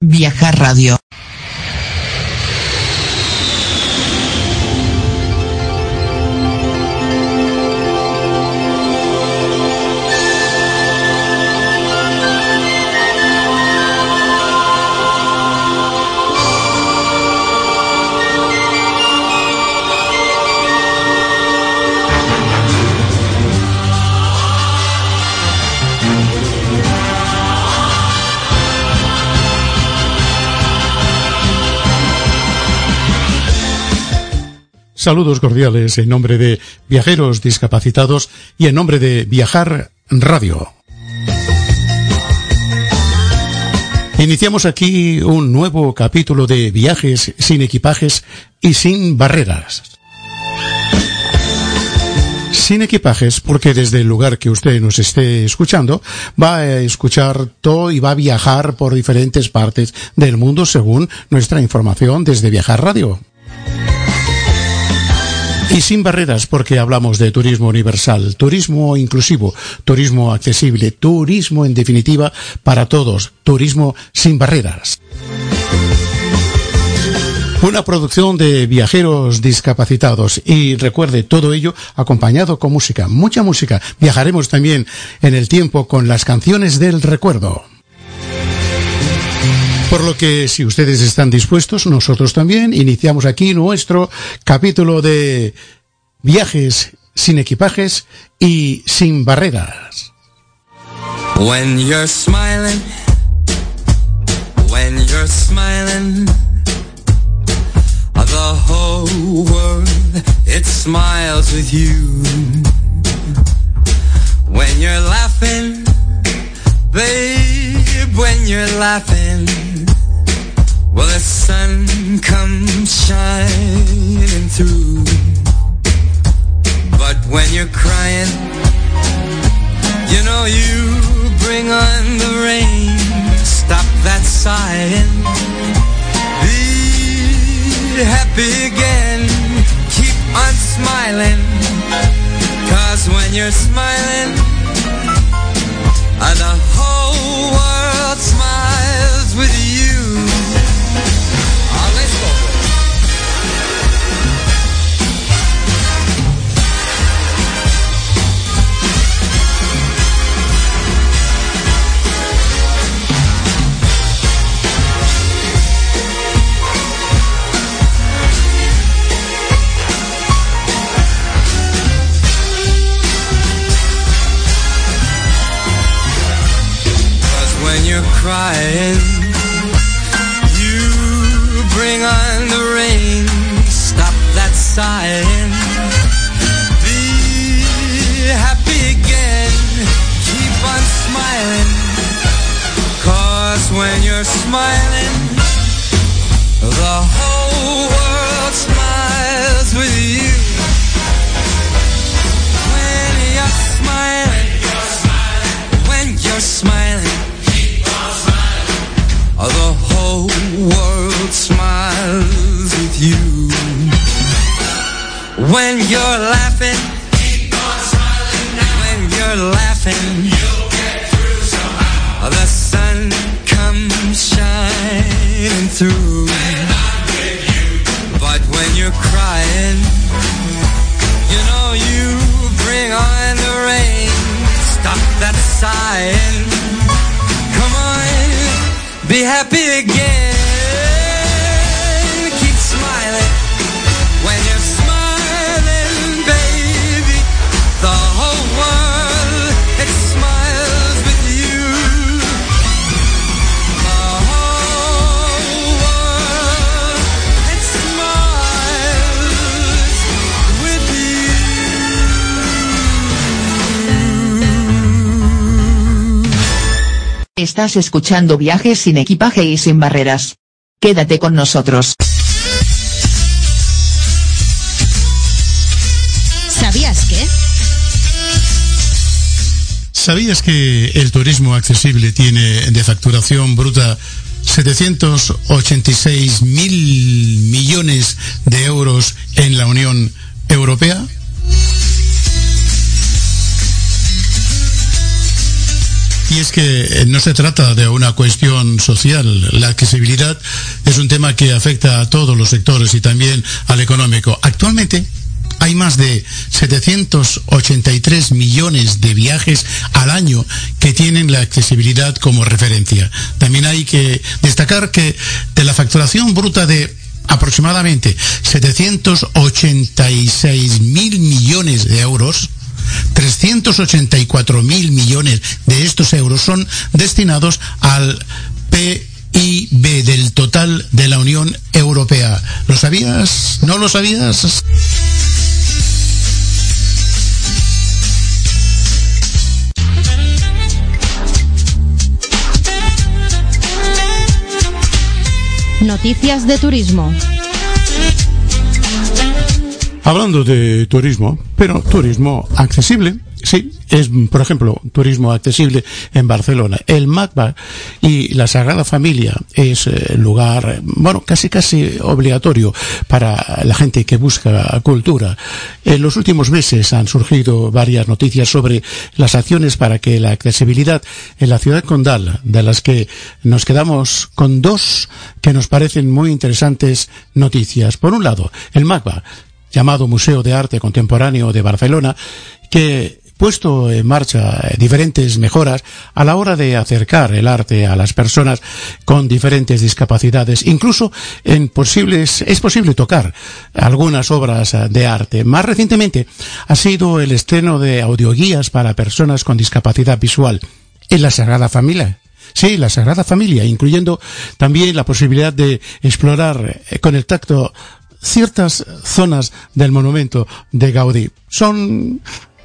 Viajar Radio. Saludos cordiales en nombre de viajeros discapacitados y en nombre de Viajar Radio. Iniciamos aquí un nuevo capítulo de viajes sin equipajes y sin barreras. Sin equipajes, porque desde el lugar que usted nos esté escuchando, va a escuchar todo y va a viajar por diferentes partes del mundo según nuestra información desde Viajar Radio. Y sin barreras porque hablamos de turismo universal, turismo inclusivo, turismo accesible, turismo en definitiva para todos, turismo sin barreras. Una producción de viajeros discapacitados y recuerde todo ello acompañado con música, mucha música. Viajaremos también en el tiempo con las canciones del recuerdo. Por lo que si ustedes están dispuestos, nosotros también iniciamos aquí nuestro capítulo de viajes sin equipajes y sin barreras. When you're smiling, when you're smiling, the whole world it smiles with you. When you're laughing, babe, when you're laughing, well the sun comes shining through. But when you're crying, you know you bring on the rain. Stop that sighing. Be happy again. Keep on smiling. Cause when you're smiling, the whole world smiles with you. Crying, you bring on the rain. Stop that sighing. Be happy again. Keep on smiling. Cause when you're smiling, the whole When you're laughing, when you're laughing, Estás escuchando viajes sin equipaje y sin barreras. Quédate con nosotros. ¿Sabías que? ¿Sabías que el turismo accesible tiene de facturación bruta 786 mil millones de euros en la Unión Europea? Y es que eh, no se trata de una cuestión social. La accesibilidad es un tema que afecta a todos los sectores y también al económico. Actualmente hay más de 783 millones de viajes al año que tienen la accesibilidad como referencia. También hay que destacar que de la facturación bruta de aproximadamente 786 mil millones de euros, 384 mil millones de estos euros son destinados al PIB del total de la Unión Europea. ¿Lo sabías? ¿No lo sabías? Noticias de turismo. Hablando de turismo, pero turismo accesible, sí, es, por ejemplo, turismo accesible en Barcelona. El MACBA y la Sagrada Familia es eh, lugar, bueno, casi casi obligatorio para la gente que busca cultura. En los últimos meses han surgido varias noticias sobre las acciones para que la accesibilidad en la ciudad condal, de las que nos quedamos con dos que nos parecen muy interesantes noticias. Por un lado, el MACBA, llamado Museo de Arte Contemporáneo de Barcelona, que puesto en marcha diferentes mejoras a la hora de acercar el arte a las personas con diferentes discapacidades. Incluso en posibles, es posible tocar algunas obras de arte. Más recientemente ha sido el estreno de audioguías para personas con discapacidad visual en la Sagrada Familia. Sí, la Sagrada Familia, incluyendo también la posibilidad de explorar con el tacto ciertas zonas del monumento de Gaudí. Son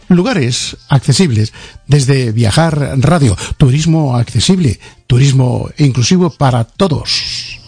lugares accesibles desde Viajar Radio, turismo accesible, turismo inclusivo para todos.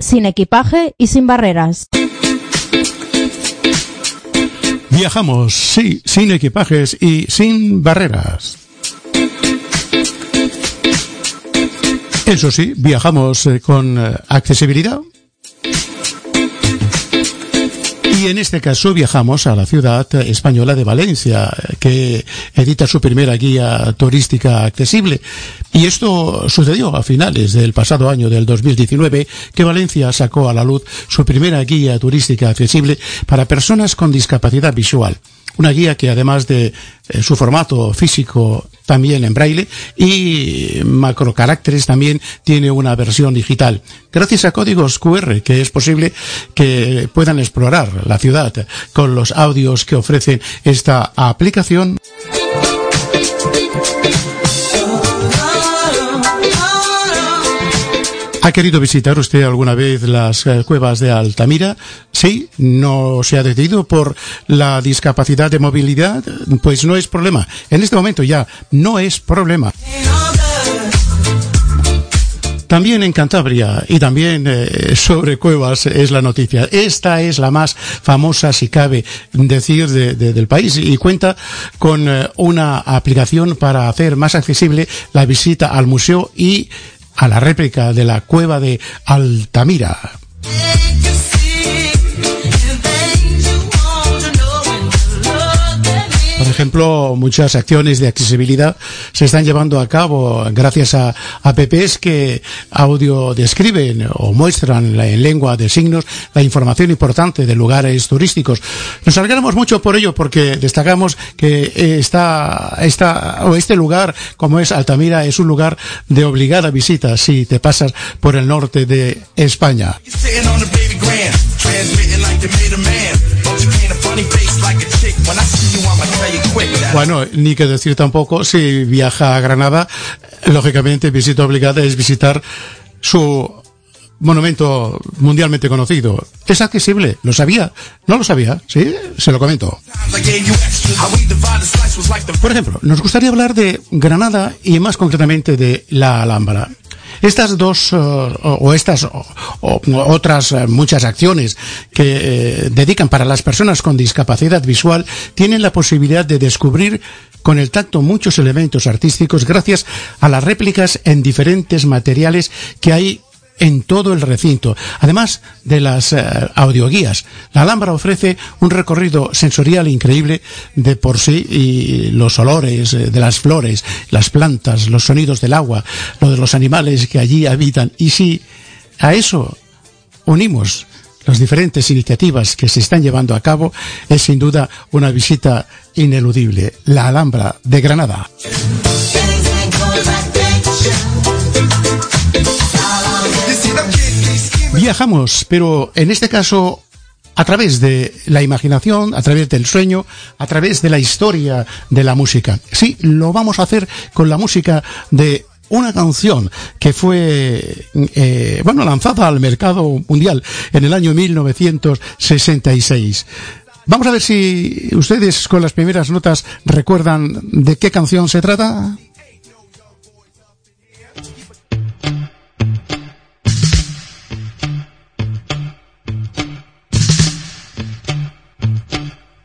Sin equipaje y sin barreras. Viajamos, sí, sin equipajes y sin barreras. Eso sí, viajamos eh, con eh, accesibilidad. Y en este caso viajamos a la ciudad española de Valencia, que edita su primera guía turística accesible. Y esto sucedió a finales del pasado año del 2019, que Valencia sacó a la luz su primera guía turística accesible para personas con discapacidad visual. Una guía que además de eh, su formato físico también en braille y macrocaracteres también tiene una versión digital. Gracias a códigos QR que es posible que puedan explorar la ciudad con los audios que ofrece esta aplicación. ¿Ha querido visitar usted alguna vez las eh, cuevas de Altamira? Sí, no se ha decidido por la discapacidad de movilidad, pues no es problema. En este momento ya no es problema. También en Cantabria y también eh, sobre cuevas es la noticia. Esta es la más famosa, si cabe decir, de- de- del país y cuenta con eh, una aplicación para hacer más accesible la visita al museo y a la réplica de la cueva de Altamira. Ejemplo, muchas acciones de accesibilidad se están llevando a cabo gracias a apps que audio describen o muestran en lengua de signos la información importante de lugares turísticos. Nos alegramos mucho por ello porque destacamos que esta, o este lugar, como es Altamira, es un lugar de obligada visita si te pasas por el norte de España. Bueno, ni que decir tampoco, si viaja a Granada, lógicamente visita obligada es visitar su monumento mundialmente conocido. Es accesible, ¿lo sabía? ¿No lo sabía? ¿Sí? Se lo comento. Por ejemplo, nos gustaría hablar de Granada y más concretamente de la Alhambra. Estas dos eh, o estas otras eh, muchas acciones que eh, dedican para las personas con discapacidad visual tienen la posibilidad de descubrir con el tacto muchos elementos artísticos gracias a las réplicas en diferentes materiales que hay en todo el recinto, además de las eh, audioguías. La Alhambra ofrece un recorrido sensorial increíble de por sí y los olores eh, de las flores, las plantas, los sonidos del agua, lo de los animales que allí habitan. Y si a eso unimos las diferentes iniciativas que se están llevando a cabo, es sin duda una visita ineludible. La Alhambra de Granada. Viajamos, pero en este caso a través de la imaginación, a través del sueño, a través de la historia de la música. Sí, lo vamos a hacer con la música de una canción que fue, eh, bueno, lanzada al mercado mundial en el año 1966. Vamos a ver si ustedes con las primeras notas recuerdan de qué canción se trata.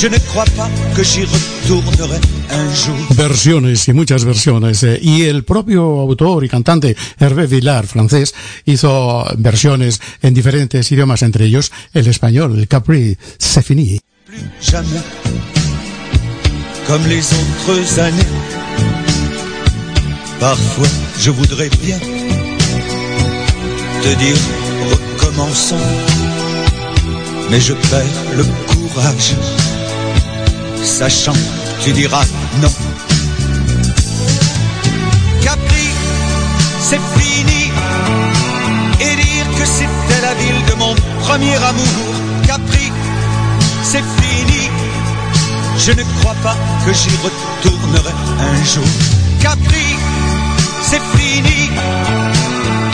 Je ne crois pas que j'y retournerai un jour. versiones y muchas versiones. eh, y el propio autor y cantante Hervé Villar, francés, hizo versiones en diferentes idiomas, entre ellos el español, el Capri, c'est fini. Plus jamais comme les autres années. Parfois, je voudrais bien te dire recommençons, mais je perds le courage, sachant tu diras non. Capri, c'est fini, et dire que c'était la ville de mon premier amour. Capri, c'est fini, je ne crois pas que j'y retournerai un jour. Capri, c'est fini,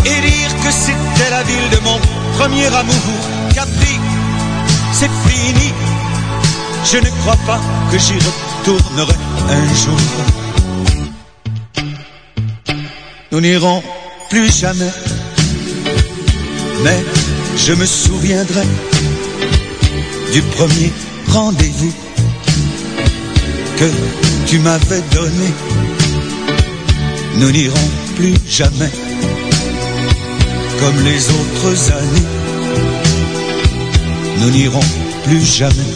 et dire que c'était la ville de mon premier amour. Capri, c'est fini, je ne crois pas que j'y retournerai un jour. Nous n'irons plus jamais, mais je me souviendrai du premier rendez-vous que tu m'avais donné. Nous n'irons plus jamais comme les autres années. Nous n'irons plus jamais,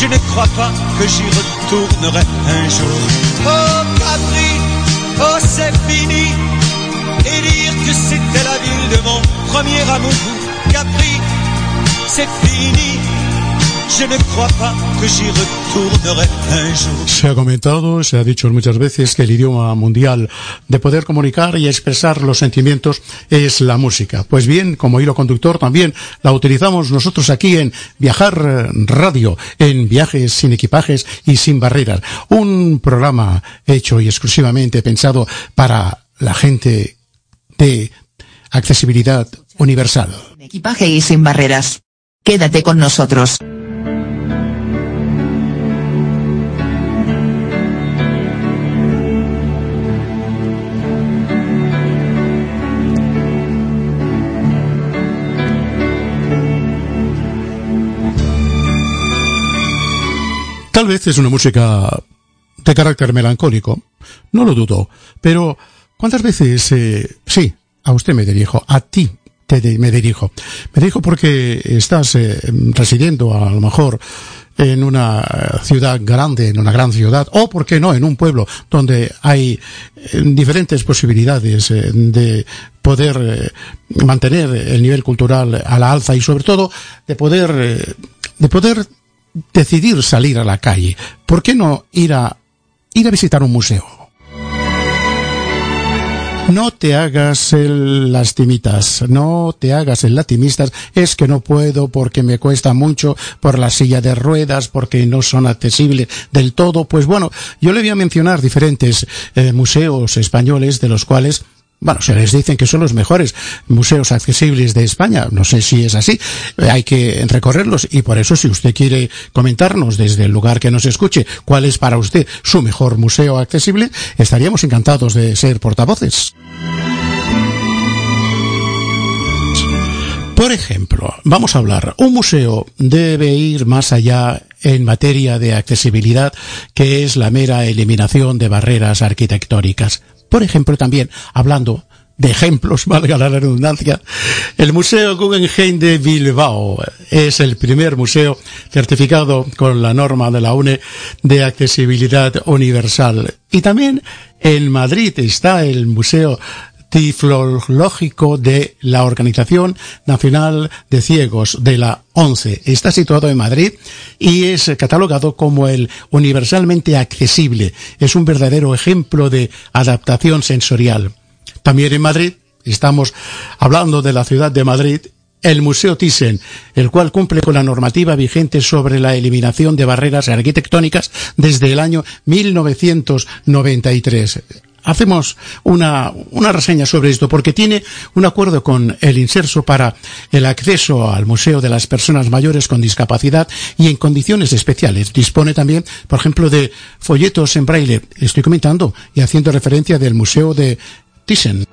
je ne crois pas que j'y retournerai un jour. Oh Capri, oh c'est fini, et dire que c'était la ville de mon premier amour. Capri, c'est fini, Se ha comentado, se ha dicho muchas veces que el idioma mundial de poder comunicar y expresar los sentimientos es la música. Pues bien, como hilo conductor también la utilizamos nosotros aquí en Viajar Radio, en Viajes sin equipajes y sin barreras. Un programa hecho y exclusivamente pensado para la gente de accesibilidad universal. Equipaje y sin barreras. Quédate con nosotros. Tal vez es una música de carácter melancólico, no lo dudo, pero ¿cuántas veces, eh, sí, a usted me dirijo, a ti te de- me dirijo? Me dirijo porque estás eh, residiendo a lo mejor en una ciudad grande, en una gran ciudad, o por qué no, en un pueblo donde hay eh, diferentes posibilidades de poder mantener el nivel cultural a la alza y sobre todo de poder, de poder decidir salir a la calle. ¿Por qué no ir a, ir a visitar un museo? No te hagas el lastimitas, no te hagas el latimistas, es que no puedo porque me cuesta mucho por la silla de ruedas, porque no son accesibles del todo. Pues bueno, yo le voy a mencionar diferentes eh, museos españoles de los cuales bueno, se les dicen que son los mejores museos accesibles de España. No sé si es así. Eh, Hay que recorrerlos y por eso si usted quiere comentarnos desde el lugar que nos escuche cuál es para usted su mejor museo accesible, estaríamos encantados de ser portavoces. Por ejemplo, vamos a hablar, un museo debe ir más allá en materia de accesibilidad, que es la mera eliminación de barreras arquitectónicas. Por ejemplo, también hablando de ejemplos, valga la redundancia, el Museo Guggenheim de Bilbao es el primer museo certificado con la norma de la UNE de accesibilidad universal. Y también en Madrid está el Museo tiflológico de la Organización Nacional de Ciegos de la ONCE. Está situado en Madrid y es catalogado como el universalmente accesible. Es un verdadero ejemplo de adaptación sensorial. También en Madrid, estamos hablando de la ciudad de Madrid, el Museo Thyssen, el cual cumple con la normativa vigente sobre la eliminación de barreras arquitectónicas desde el año 1993. Hacemos una, una reseña sobre esto porque tiene un acuerdo con el Inserso para el acceso al Museo de las Personas Mayores con Discapacidad y en condiciones especiales. Dispone también, por ejemplo, de folletos en braille. Estoy comentando y haciendo referencia del Museo de Thyssen.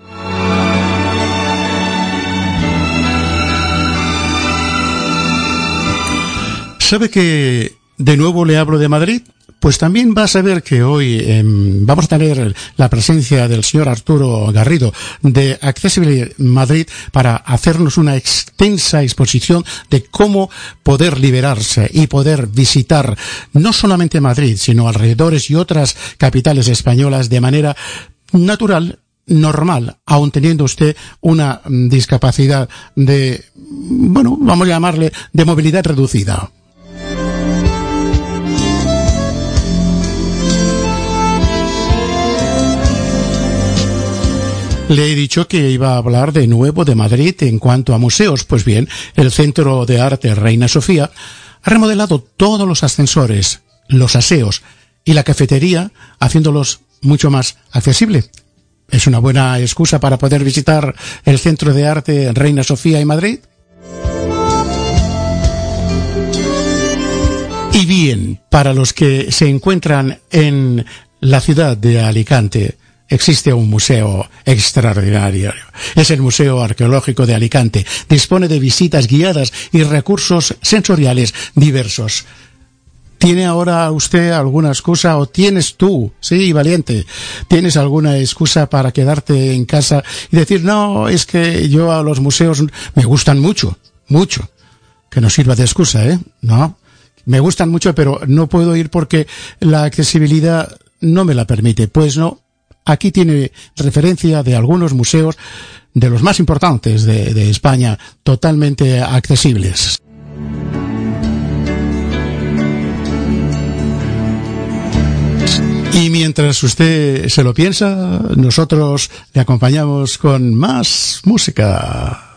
¿Sabe que de nuevo le hablo de Madrid? Pues también va a saber que hoy eh, vamos a tener la presencia del señor Arturo Garrido de Accessibility Madrid para hacernos una extensa exposición de cómo poder liberarse y poder visitar no solamente Madrid, sino alrededores y otras capitales españolas de manera natural normal, aun teniendo usted una mm, discapacidad de, bueno, vamos a llamarle de movilidad reducida. Le he dicho que iba a hablar de nuevo de Madrid en cuanto a museos. Pues bien, el Centro de Arte Reina Sofía ha remodelado todos los ascensores, los aseos y la cafetería, haciéndolos mucho más accesible. ¿Es una buena excusa para poder visitar el Centro de Arte Reina Sofía en Madrid? Y bien, para los que se encuentran en la ciudad de Alicante, existe un museo extraordinario. Es el Museo Arqueológico de Alicante. Dispone de visitas guiadas y recursos sensoriales diversos. ¿Tiene ahora usted alguna excusa o tienes tú, sí, valiente, tienes alguna excusa para quedarte en casa y decir, no, es que yo a los museos me gustan mucho, mucho. Que no sirva de excusa, ¿eh? No. Me gustan mucho, pero no puedo ir porque la accesibilidad no me la permite. Pues no, Aquí tiene referencia de algunos museos de los más importantes de, España, totalmente accesibles. Y mientras usted se lo piensa, nosotros le acompañamos con más música.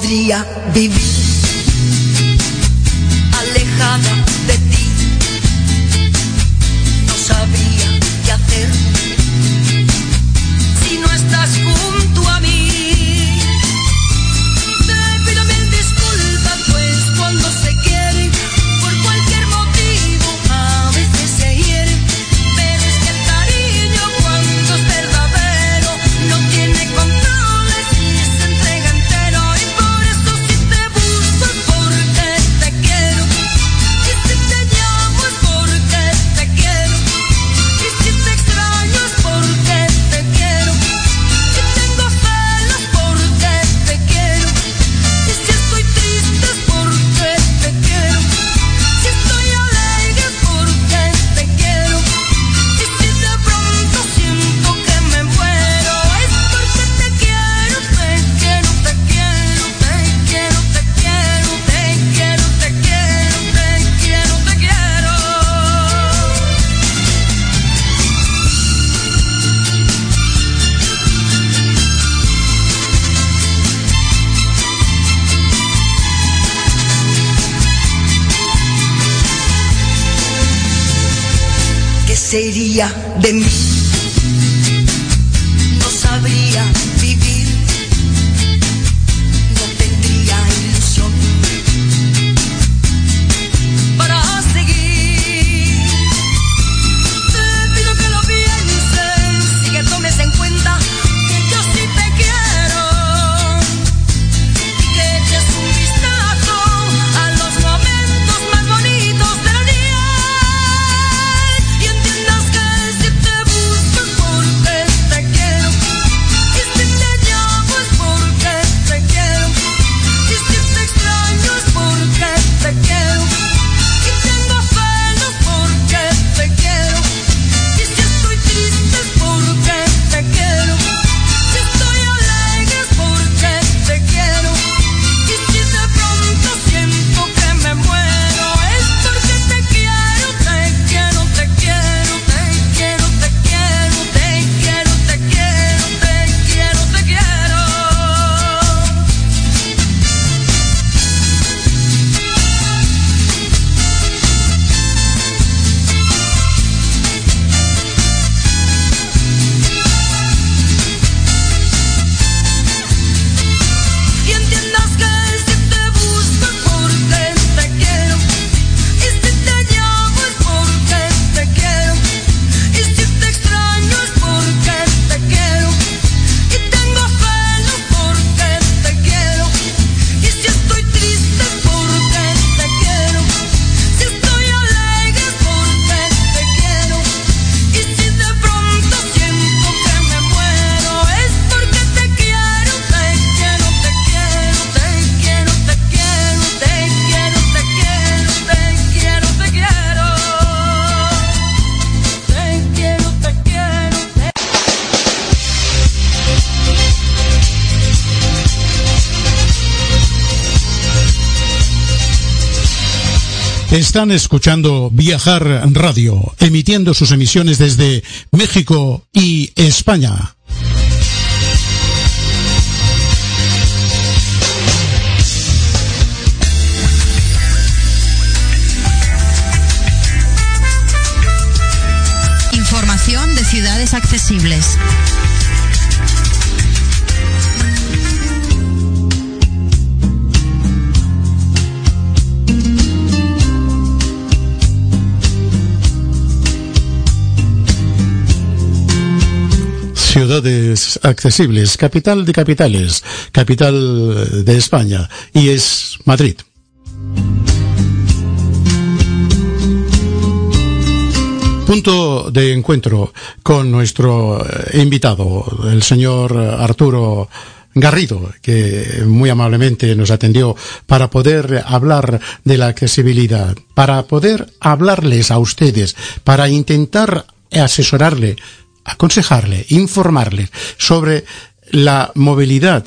poderia viver. De mí? Están escuchando Viajar Radio, emitiendo sus emisiones desde México y España. Información de ciudades accesibles. Ciudades accesibles, capital de capitales, capital de España, y es Madrid. Punto de encuentro con nuestro eh, invitado, el señor Arturo Garrido, que muy amablemente nos atendió para poder hablar de la accesibilidad, para poder hablarles a ustedes, para intentar asesorarle, aconsejarle, informarle sobre la movilidad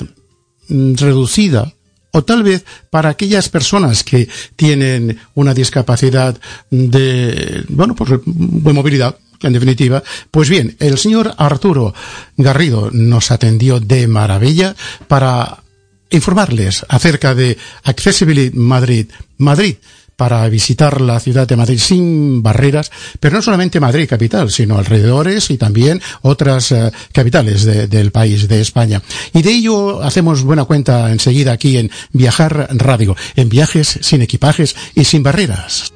mm, reducida o tal vez para aquellas personas que tienen una discapacidad de, bueno, pues de movilidad, en definitiva. Pues bien, el señor Arturo Garrido nos atendió de maravilla para informarles acerca de Accessibility Madrid. Madrid para visitar la ciudad de Madrid sin barreras, pero no solamente Madrid capital, sino alrededores y también otras eh, capitales de- del país, de España. Y de ello hacemos buena cuenta enseguida aquí en Viajar Radio, en viajes sin equipajes y sin barreras.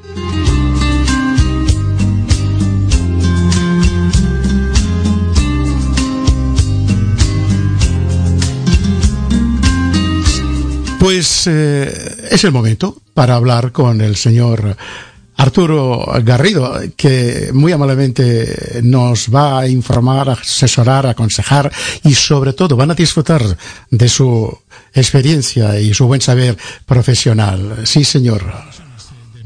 Pues eh, es el momento para hablar con el señor Arturo Garrido, que muy amablemente nos va a informar, asesorar, aconsejar y sobre todo van a disfrutar de su experiencia y su buen saber profesional. Sí, señor.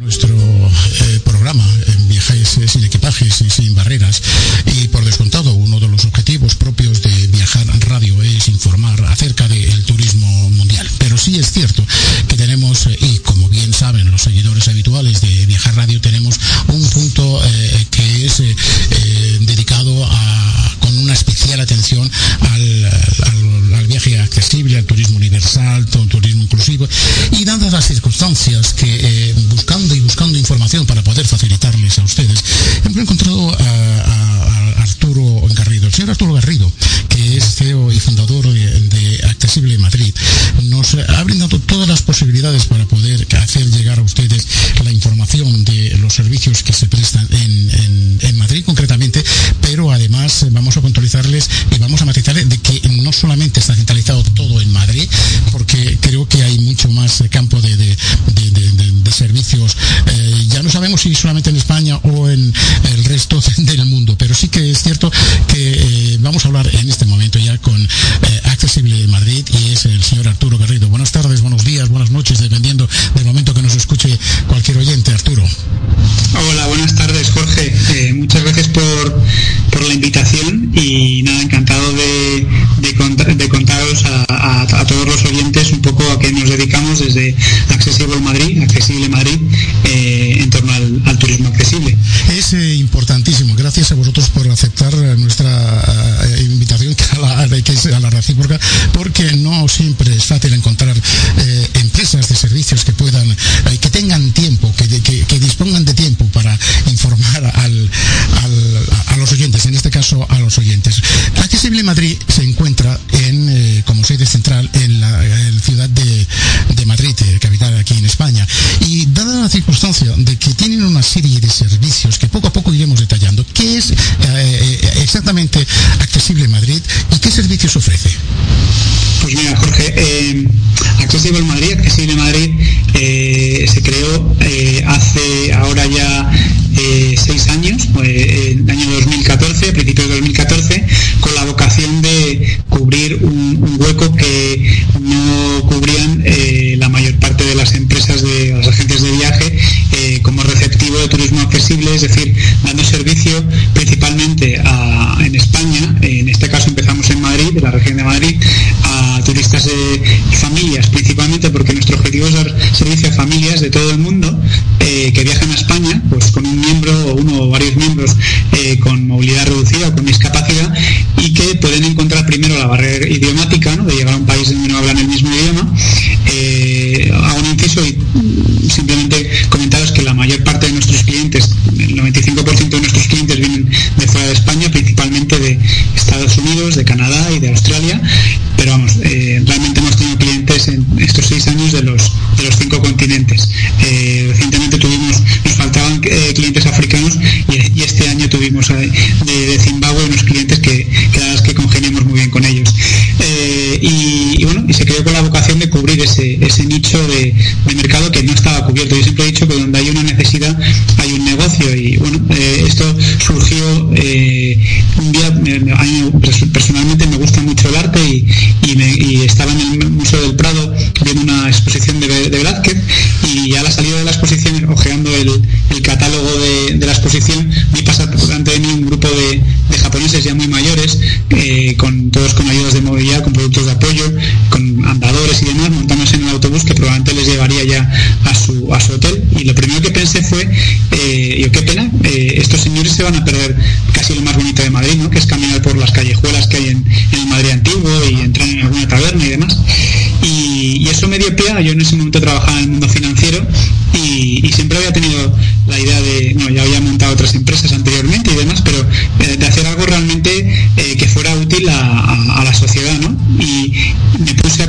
Nuestro eh, programa en viajes eh, sin equipajes y sin barreras. Y por descontado uno de los objetivos propios de viajar radio es informar acerca del turismo mundial. Pero sí es cierto que tenemos eh, y como bien saben los seguidores habituales de viajar radio tenemos un punto que es dedicado a atención al, viaje accesible, al turismo universal, al turismo inclusivo, y dadas las circunstancias que eh, buscando y buscando información para poder facilitarles a ustedes, hemos encontrado a, a- a Arturo Garrido, el señor Arturo Garrido, que es CEO y fundador de, Accesible Madrid, nos ha brindado todas las posibilidades para poder hacer llegar a ustedes la información de los servicios que se prestan en, Madrid concretamente, pero además vamos a puntualizarles y vamos a matizarles de que no solamente está centralizado todo en Madrid, porque creo que hay mucho más campo de servicios. Eh, ya no sabemos si solamente en España o en el resto del mundo, pero sí que es cierto que eh, vamos a hablar en este momento ya con eh, Accesible Madrid y es el señor Arturo Garrido. Buenas tardes, buenos días, buenas noches, dependiendo del momento que nos escuche cualquier oyente, Arturo. Hola, buenas tardes, Jorge. Eh, muchas gracias por, por la invitación y nada, encantado de, de, de contaros a, todos los oyentes un poco a qué nos dedicamos desde Accesible Madrid, Accesible Madrid, porque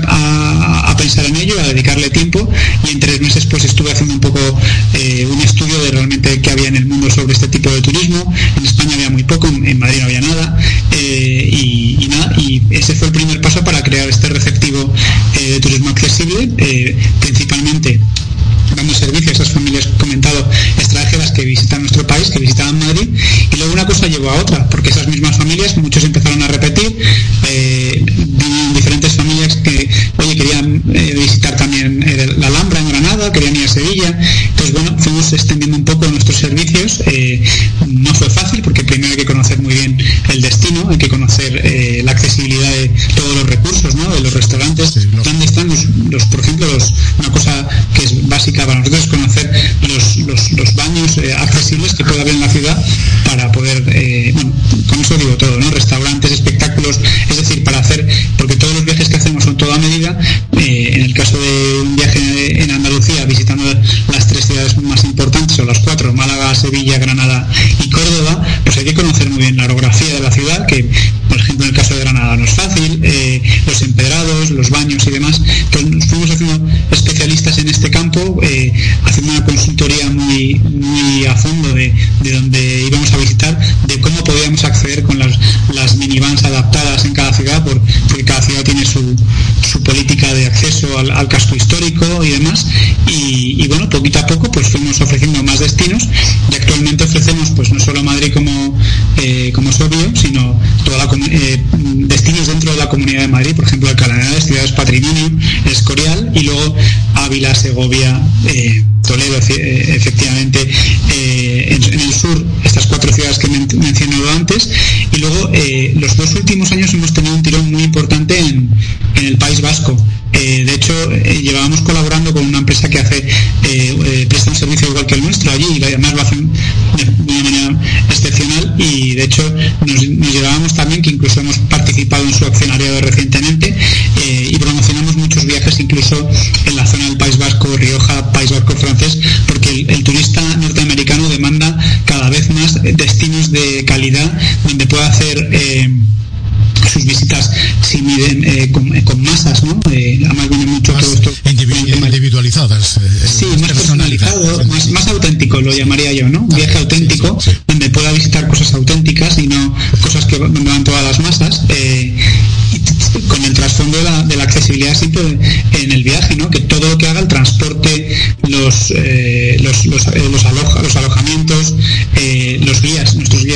a, pensar en ello, a dedicarle tiempo y en tres meses pues estuve haciendo un poco eh, un estudio de realmente qué había en el mundo sobre este tipo de turismo. En España había muy poco, en Madrid no había nada eh, y, nada y ese fue el primer paso para crear este receptivo eh, de turismo accesible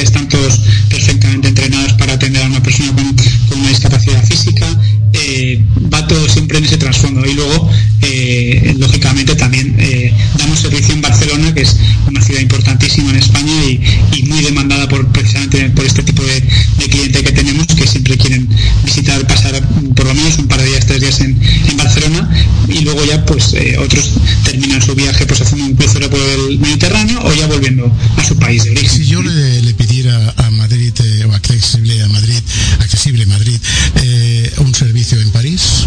están todos perfectamente entrenados para atender a una persona con, una discapacidad física. Eh, va todo siempre en ese trasfondo. Y luego, eh, lógicamente, también eh, damos servicio en Barcelona, que es una ciudad importantísima en España y, muy demandada por precisamente por este tipo de, de, cliente que tenemos, que siempre quieren visitar, pasar por lo menos un par de días, tres días en, Barcelona. Y luego ya, pues, eh, otros terminan su viaje pues haciendo un crucero por el Mediterráneo o ya volviendo a su país de origen. Accesible Madrid eh, un servicio en París?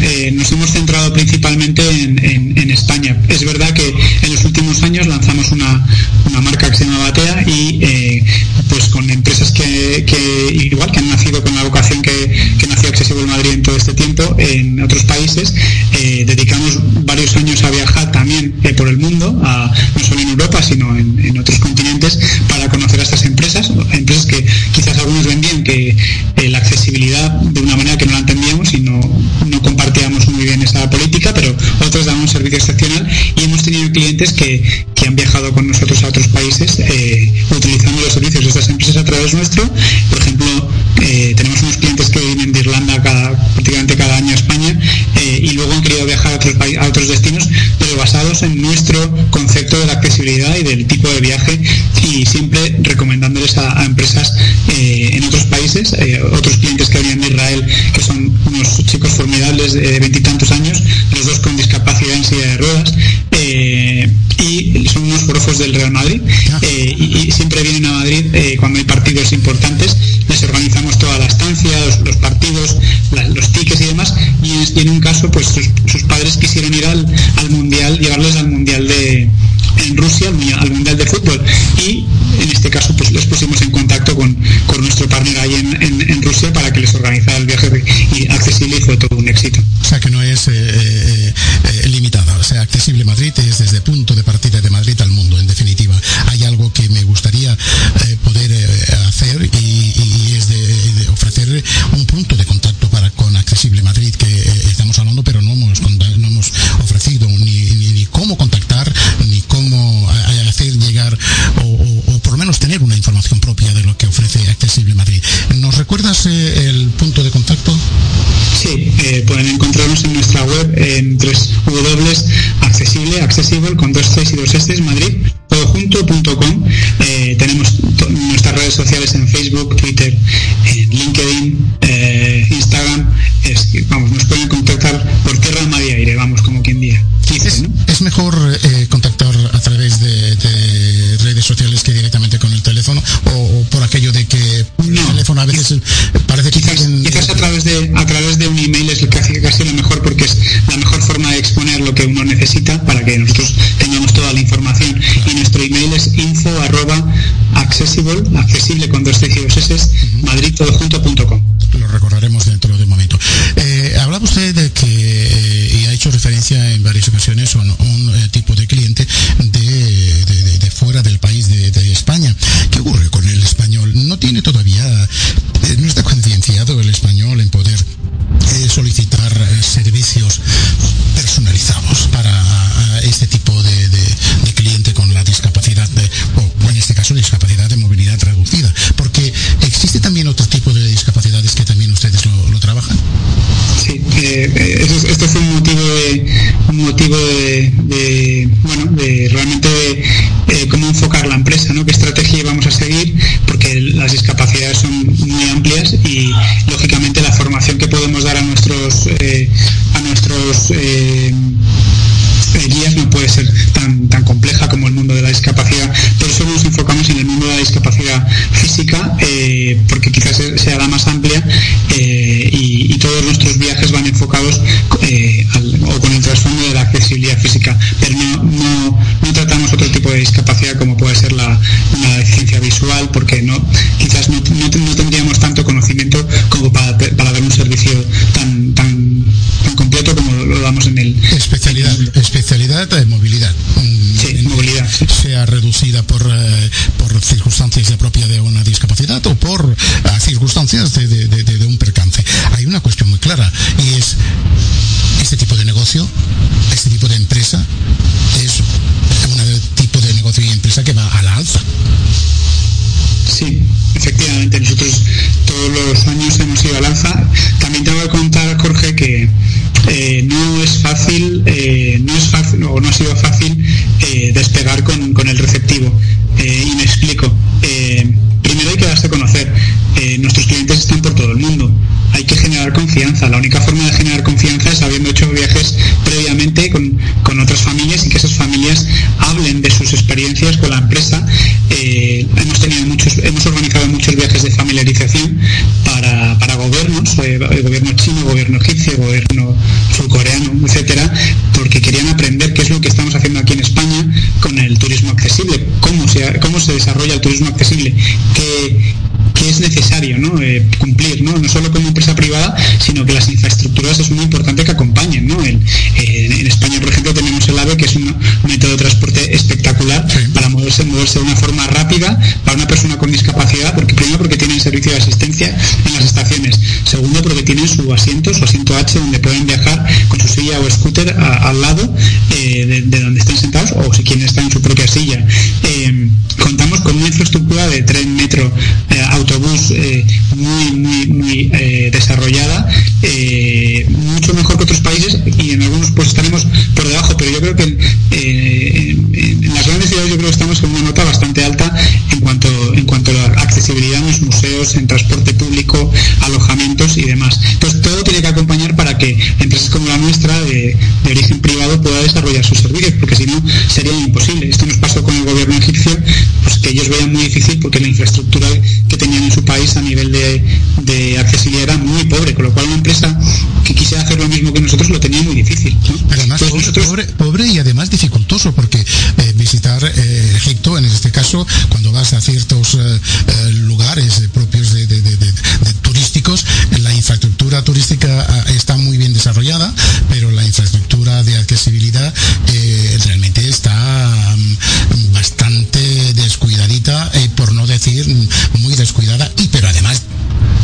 Eh, nos hemos centrado principalmente en, España. Es verdad que en los últimos años lanzamos una, una marca que se llama Batea y eh, pues con empresas que, igual que han nacido con la vocación que, que nació Accesible Madrid en todo este tiempo en otros países, eh, dedicamos varios años a viajar también por el mundo, no solo en Europa, sino en, otros continentes, para conocer a estas empresas un servicio excepcional y hemos tenido clientes que, que han viajado con nosotros a otros países eh, utilizando los servicios de estas empresas a través nuestro. Por ejemplo, eh, tenemos unos clientes que vienen de Irlanda cada, prácticamente cada año a España eh, y luego han querido viajar a otros, a otros destinos, pero basados en nuestro concepto de la accesibilidad y del tipo de viaje y siempre recomendándoles a, a empresas en otros países, eh, otros clientes que venían de Israel, que son unos chicos formidables de veintitantos años, los dos con discapacidad en silla de ruedas, eh, y son unos profos del Real Madrid, eh, y, y siempre vienen a Madrid cuando hay partidos importantes, les organizamos toda la estancia, los, los partidos, la- los tickets y demás, y en, y en un caso, pues sus, sus padres quisieron ir al, al Mundial, llevarles al Mundial de en Rusia, al, Mundial- al Mundial de Fútbol, y en este caso pues les pusimos en contacto con, con nuestro partner ahí en, Rusia para que les organizara el viaje y accesible y fue todo un éxito. O sea que no es eh, eh, eh, limitada. O sea, Accesible Madrid es desde punto de partida de Madrid al mundo, en definitiva. Hay algo que me gustaría eh, poder eh, hacer y, es de ofrecer un punto de contacto recuerdas eh, el punto de contacto? Sí, eh, pueden encontrarnos en nuestra web en www.accesible, accesible con dos Cs y dos S, Madrid, todojunto.com. Eh, tenemos nuestras redes sociales en Facebook, Twitter, en LinkedIn, eh, Instagram. Es vamos, nos pueden contactar por tierra, mar y aire, vamos, como quien diga. Dice, Es, ¿no? es mejor teléfono a veces parece que Quizás, quizás a través de a través de un email es hace casi lo mejor porque es la mejor forma de exponer lo que uno necesita para que nosotros tengamos toda la información. Y nuestro email es info arroba accessible accesible con dos Cs y dos S madridtodojunto.com lo recordaremos dentro de un momento. Eh, hablaba usted Eh, ¿no? no solo como empresa privada, sino que las infraestructuras es muy importante que acompañen. ¿no? En, en- en España, por ejemplo, tenemos el AVE, que es un método de transporte espectacular para moverse, moverse de una forma rápida para una persona con discapacidad, porque primero porque tienen servicio de asistencia en las estaciones, segundo porque tienen su asiento, su asiento H, donde pueden viajar con su silla o scooter a- al lado eh, de, de donde estén sentados o si quieren estar en su propia silla. Eh, con una infraestructura de tren, metro, autobús eh, muy, muy, muy eh, desarrollada, eh, mucho mejor que otros países y en algunos pues estaremos por debajo, pero yo creo que en, las grandes ciudades yo creo que estamos en una nota bastante alta en cuanto, en cuanto a la accesibilidad en los museos, en transporte público, alojamientos y demás. Para que empresas como la nuestra de, de origen privado pueda desarrollar sus servicios, porque si no sería imposible. Esto nos pasó con el gobierno egipcio, pues que ellos veían muy difícil porque la infraestructura que tenían en su país a nivel de, de accesibilidad era muy pobre, con lo cual una empresa que quisiera hacer lo mismo que nosotros lo tenía muy difícil. además pobre, nosotros pobre- pobre y además dificultoso, porque eh, visitar eh, Egipto, en este caso, cuando vas a ciertos eh, lugares propios de la infraestructura turística ah, está muy bien desarrollada, pero la infraestructura de accesibilidad eh, realmente está mm, bastante descuidadita, eh, por no decir mm, muy descuidada, y pero además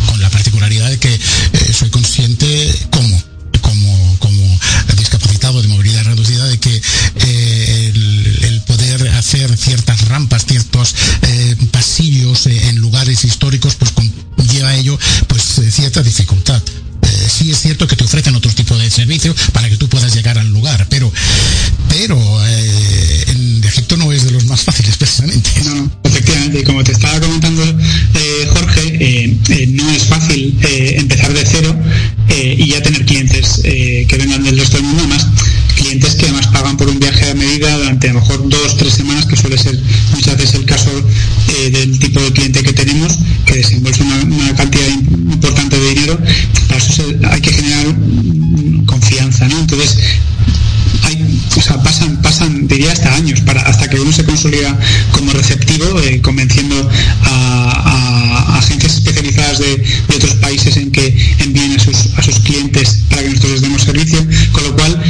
con la particularidad de que eh, soy consciente cómo como, como discapacitado de movilidad reducida de que el, poder hacer ciertas rampas, ciertos pasillos en lugares históricos, lleva a ello pues eh, cierta dificultad. Eh, sí es cierto que te ofrecen otro tipo de servicio para que tú puedas llegar al lugar, pero pero eh, en Egipto no es de los más fáciles precisamente. No, efectivamente, como te estaba comentando eh, Jorge, eh, no es fácil empezar de cero y ya tener clientes que vengan del resto del mundo, además clientes que además pagan por un viaje a medida durante a lo mejor dos, tres semanas, que suele ser muchas veces el caso del tipo de cliente que tenemos, que desembolsa Entonces, hay, o sea, pasan, diría hasta años, para, hasta que uno se consolida como receptivo, eh, convenciendo a, agencias especializadas de, otros países en que envíen a sus, clientes para que nosotros les demos servicio, con lo cual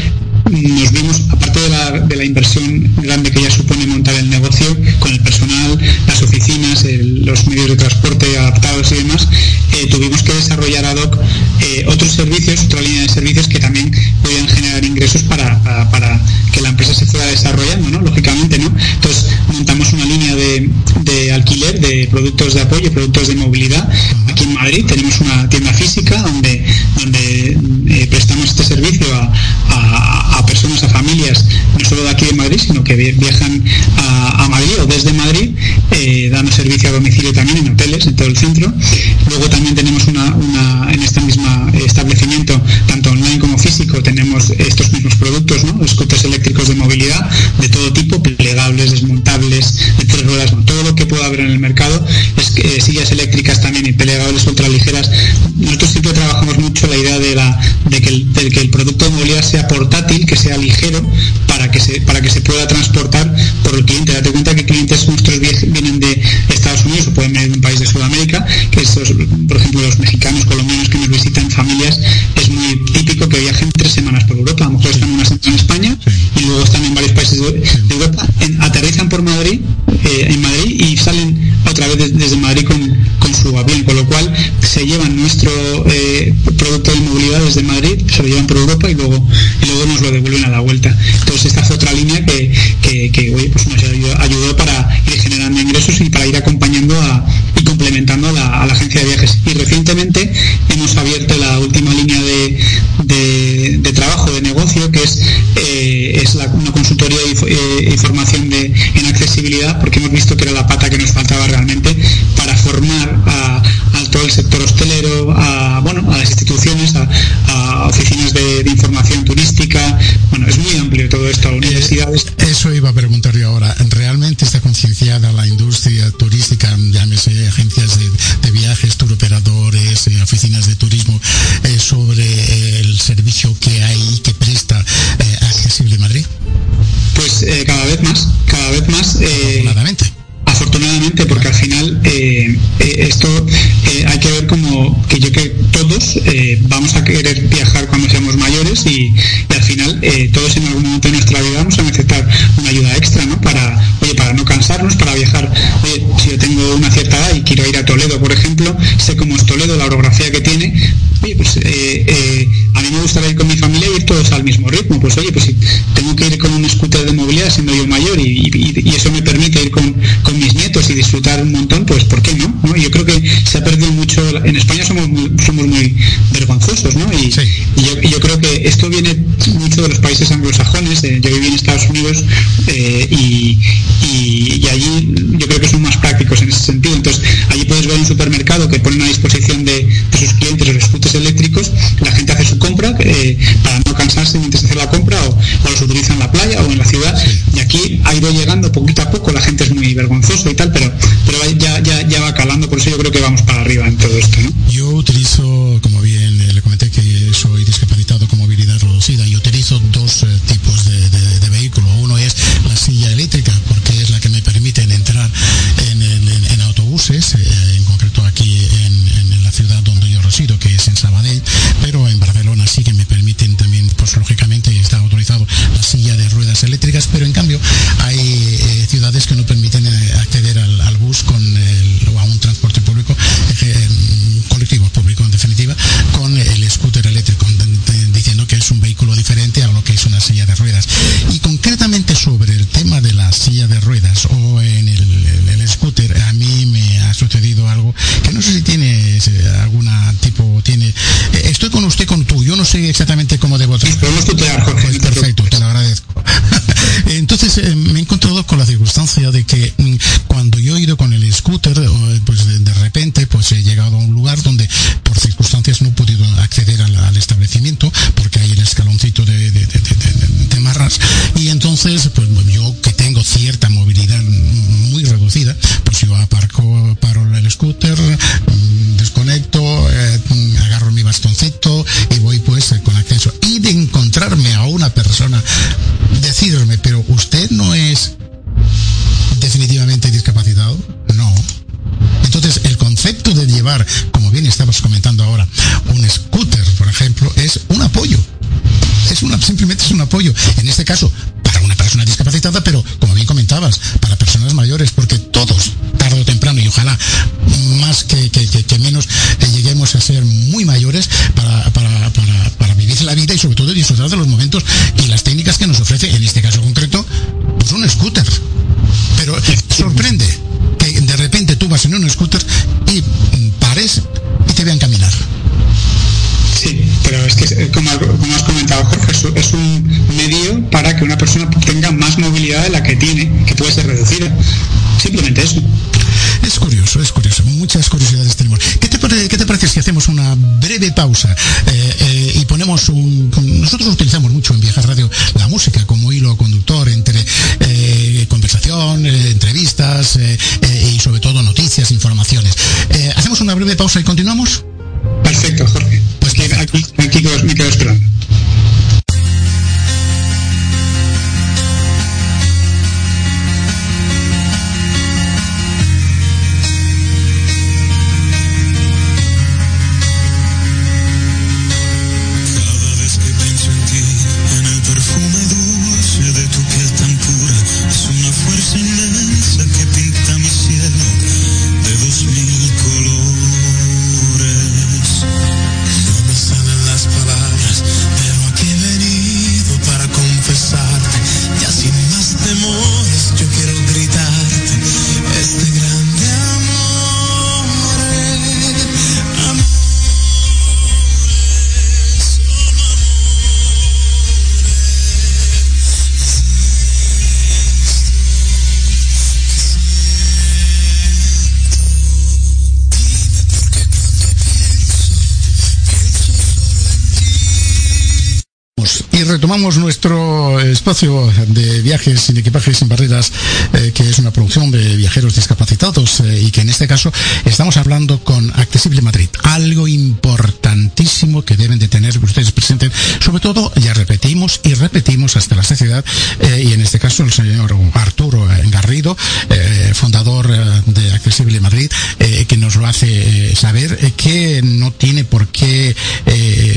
nos vimos, aparte de la, de la inversión grande que ya supone montar el negocio, con el personal, las oficinas, los medios de transporte adaptados y demás, eh, tuvimos que desarrollar ad hoc eh, otros servicios, otra línea de servicios que también ingresos para, para- para que la empresa se fuera desarrollando, ¿no? Lógicamente, ¿no? Entonces montamos una línea de, de alquiler de productos de apoyo, productos de movilidad. Aquí en Madrid tenemos una tienda física donde, donde eh, prestamos este servicio a, a- personas, a familias, no solo de aquí de Madrid, sino que vi- viajan a, Madrid o desde Madrid, eh, dando servicio a domicilio también en hoteles, en todo el centro. Luego también tenemos una- scooters eléctricos de movilidad de todo tipo, plegables, desmontables, de tres ruedas, todo lo que pueda haber en el mercado, es eh, sillas eléctricas también y plegables ultraligeras. Nosotros siempre trabajamos mucho la idea de, que el, de que el producto de movilidad sea portátil, que sea ligero, ritmo pues oye pues si tengo que ir con un scooter de movilidad siendo yo mayor y, eso me permite ir con mis nietos y disfrutar cansarse mientras hace la compra o, o los utiliza en la playa o en la ciudad y aquí ha ido llegando poquito a poco, la gente es muy vergonzoso y tal, pero, pero ya, ya, ya va calando, por eso yo creo que vamos para arriba en todo esto, ¿no? Yo utilizo, como bien eh, le comenté que soy discapacitado con movilidad reducida, y utilizo dos eh, tipos de, de- de vehículo. Uno es la silla eléctrica, porque es la que me permite entrar en, en- en autobuses, eh, en concreto aquí en, en la ciudad donde yo resido, que es en Sabadell, pero en Barcelona sí que me permiten lógicamente está autorizado la silla de ruedas eléctricas, pero en cambio hay eh, ciudades que no permiten eh, acceder al, bus con el- o a un transporte público eh, colectivo público en definitiva con el scooter eléctrico diciendo que es un vehículo diferente a lo que es una silla de ruedas. Y concretamente sobre el tema de la silla de ruedas o en el, scooter a mí me ha sucedido algo que no sé si tiene eh, alguna tipo tiene estoy usted con tú yo no sé exactamente cómo debo Sí, podemos tutear, Jorge. pues te perfecto, te lo agradezco. Entonces eh, me he encontrado con la circunstancia de que mm, cuando yo he ido con el scooter, eh, pues de, de repente pues he llegado a un lugar donde por circunstancias no he podido acceder al, al establecimiento porque hay el escaloncito de, marras y entonces pues yo que tengo cierta movilidad muy reducida, pues yo aparco, paro el scooter, mm, desconecto, eh, mm, agarro mi bastoncito persona, pero usted no es definitivamente discapacitado, no. Entonces, el concepto de llevar, como bien estabas comentando ahora, un scooter, por ejemplo, es un apoyo. Es una, simplemente es un apoyo. En este caso, para una persona discapacitada, pero como bien comentabas, para personas mayores, porque todos, tarde o temprano, y ojalá más que, que- menos, eh, lleguemos a ser muy mayores para, para, la vida y sobre todo disfrutar de los momentos y las técnicas que nos ofrece, en este caso concreto, pues un scooter. Pero sorprende que de repente tú vas en un scooter y mm, pares y te vean caminar. Sí, pero es que, eh, como, como has comentado, Jorge, es, es un medio para que una persona tenga más movilidad de la que tiene, que puede ser reducida. Simplemente eso. Es curioso, es curioso. Muchas curiosidades tenemos. ¿Qué te, qué te parece si hacemos una breve pausa eh, eh, y ponemos un... Nosotros utilizamos mucho en Vieja Radio la música como hilo conductor entre eh, conversación, eh, entrevistas y sobre todo noticias, informaciones. ¿Hacemos una breve pausa y continuamos? Perfecto, Jorge. Pues Aquí, perfecto. aquí, aquí quedo- me quedo esperando. Nuestro espacio de viajes sin equipaje sin barreras, eh, que es una producción de viajeros discapacitados eh, y que en este caso estamos hablando con Accesible Madrid. Algo importantísimo que deben de tener ustedes presenten, sobre todo, ya repetimos y repetimos hasta la saciedad, eh, y en este caso el señor Arturo Garrido, fundador de Accesible Madrid, que nos lo hace saber que no tiene por qué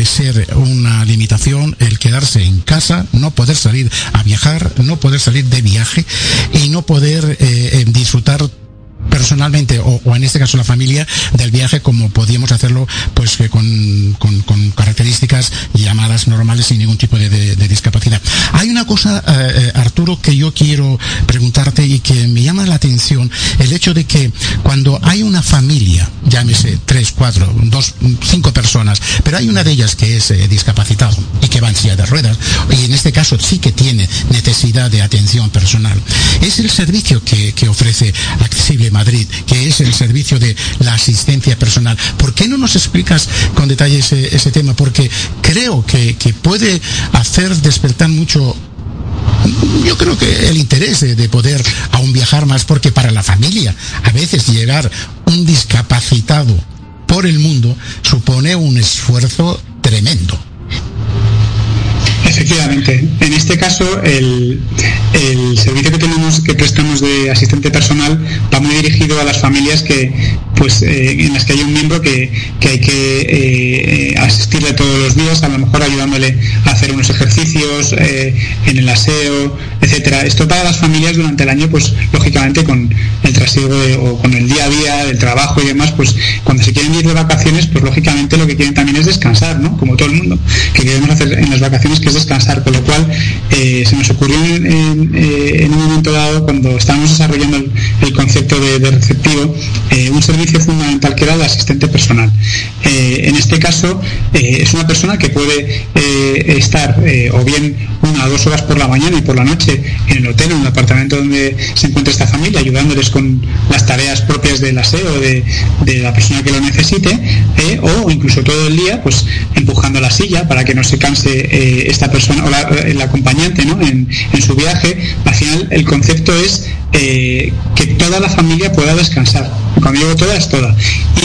ser una limitación el quedarse en casa, no poder salir a viajar, no poder salir de viaje y no poder eh, eh, disfrutar personalmente o, en este caso la familia del viaje como podíamos hacerlo pues que con, con- con características llamadas normales sin ningún tipo de, discapacidad. Hay una cosa, eh, eh, Arturo, que yo quiero preguntarte y que me llama la atención, el hecho de que cuando hay una familia, llámese tres, cuatro, dos, cinco personas, pero hay una de ellas que es eh, discapacitado y que va en silla de ruedas, y en este caso sí que tiene necesidad de atención personal. Es el servicio que, que ofrece Accesible Madrid, que es el servicio de la asistencia personal. ¿Por qué no nos explicas con detalle ese, tema? Porque creo que, puede hacer despertar mucho yo creo que el interés de poder aún viajar más, porque para la familia a veces llegar un discapacitado por el mundo supone un esfuerzo tremendo. Efectivamente. En este caso, el, el servicio que tenemos, que prestamos de asistente personal, va muy dirigido a las familias que, pues, eh, en las que hay un miembro que, que hay que eh, asistirle todos los días, a lo mejor ayudándole a hacer unos ejercicios, eh, en el aseo, etcétera. Esto para las familias durante el año, pues, lógicamente, con el trasiego o con el día a día, del trabajo y demás, pues, cuando se quieren ir de vacaciones, pues, lógicamente, lo que quieren también es descansar, ¿no? Como todo el mundo, que queremos hacer en las vacaciones, que es descansar, con lo cual eh, se nos ocurrió eh, en un momento dado, cuando estábamos desarrollando el, concepto de, de receptivo, eh, un servicio fundamental que era el asistente personal. Este caso, eh, es una persona que puede eh, estar eh, o bien una o dos horas por la mañana y por la noche en el hotel, en el apartamento donde se encuentra esta familia, ayudándoles con las tareas propias del aseo de, de la persona que lo necesite, o incluso todo el día, pues empujando la silla para que no se canse esta persona o la- el acompañante ¿no? en, su viaje. Al final, el concepto es que toda la familia pueda descansar. Cuando digo toda, es toda.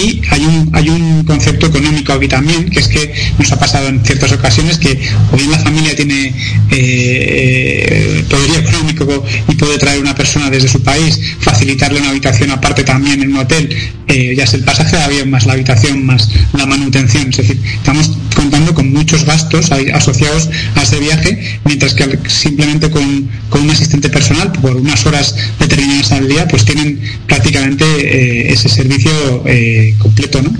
Y hay un, hay un concepto económico aquí también, que es que nos ha pasado en ciertas ocasiones que o bien la familia tiene eh, poderío económico y puede traer una persona desde su país, facilitarle una habitación aparte también en un hotel, eh, ya sea el pasaje de avión más la habitación más la manutención. Es decir, estamos contando con muchos gastos asociados a ese viaje, mientras que simplemente con, con un asistente personal por unas horas determinadas al día, pues tienen prácticamente eh, ese servicio eh, completo, ¿no?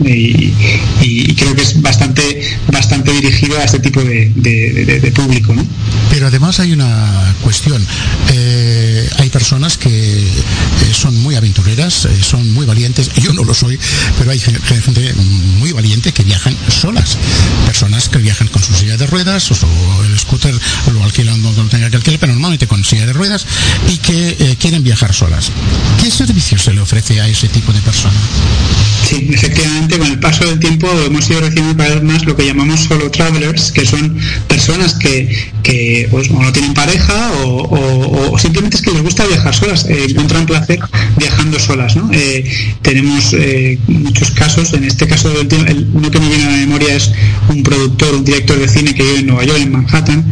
Creo que es bastante bastante dirigido a este tipo de, público, ¿no? Pero además hay una cuestión. Eh, hay personas que eh, son muy aventureras, eh, son muy valientes. Yo no lo soy, pero hay gen- gente muy valiente que viajan solas. Personas que viajan con su silla de ruedas o el scooter lo alquilan donde lo tenga que alquilar, pero normalmente con silla de ruedas y que quieren viajar solas. ¿Qué servicio se le ofrece a ese tipo de personas? Sí, efectivamente, con el paso del tiempo hemos ido recibiendo cada vez más lo que llamamos solo travelers, que son personas que, que pues, no tienen pareja o, simplemente es que les gusta viajar solas, eh, encuentran placer viajando solas. Eh, tenemos eh, muchos casos, en este caso el- uno que me viene a la memoria es un productor, un director de cine que vive en Nueva York, en Manhattan,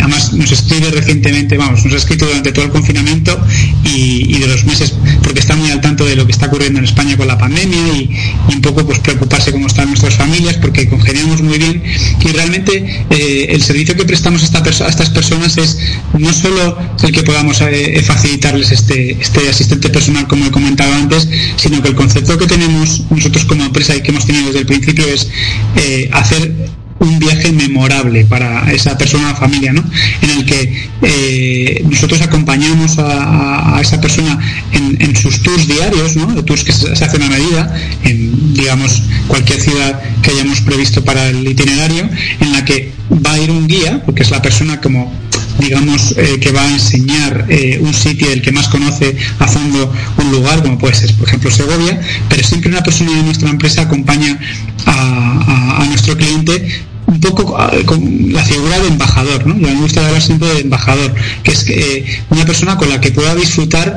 además nos escribe recientemente, vamos, nos ha escrito durante todo el confinamiento y, y de los meses, porque está muy al tanto de lo que está ocurriendo en España con la pandemia y, un poco pues preocuparse cómo están nuestras familias, porque congeniamos muy bien. Y realmente eh, el servicio que prestamos a, estas personas es no solo el que podamos eh, facilitarles este, este asistente personal como he comentado antes, sino que el concepto que tenemos nosotros como empresa y que hemos tenido desde el principio es eh, hacer un viaje memorable para esa persona o familia, ¿no? En el que eh, nosotros acompañamos a, esa persona en, en sus tours diarios, ¿no? Tours que se, se hacen a medida en, digamos, cualquier ciudad que hayamos previsto para el itinerario, en la que va a ir un guía, porque es la persona como digamos eh, que va a enseñar eh, un sitio del que más conoce a fondo un lugar como puede ser por ejemplo Segovia pero siempre una persona de nuestra empresa acompaña a, nuestro cliente un poco ah, con la figura de embajador, ¿no? Yo me gusta hablar siempre de embajador, que es eh, una persona con la que pueda disfrutar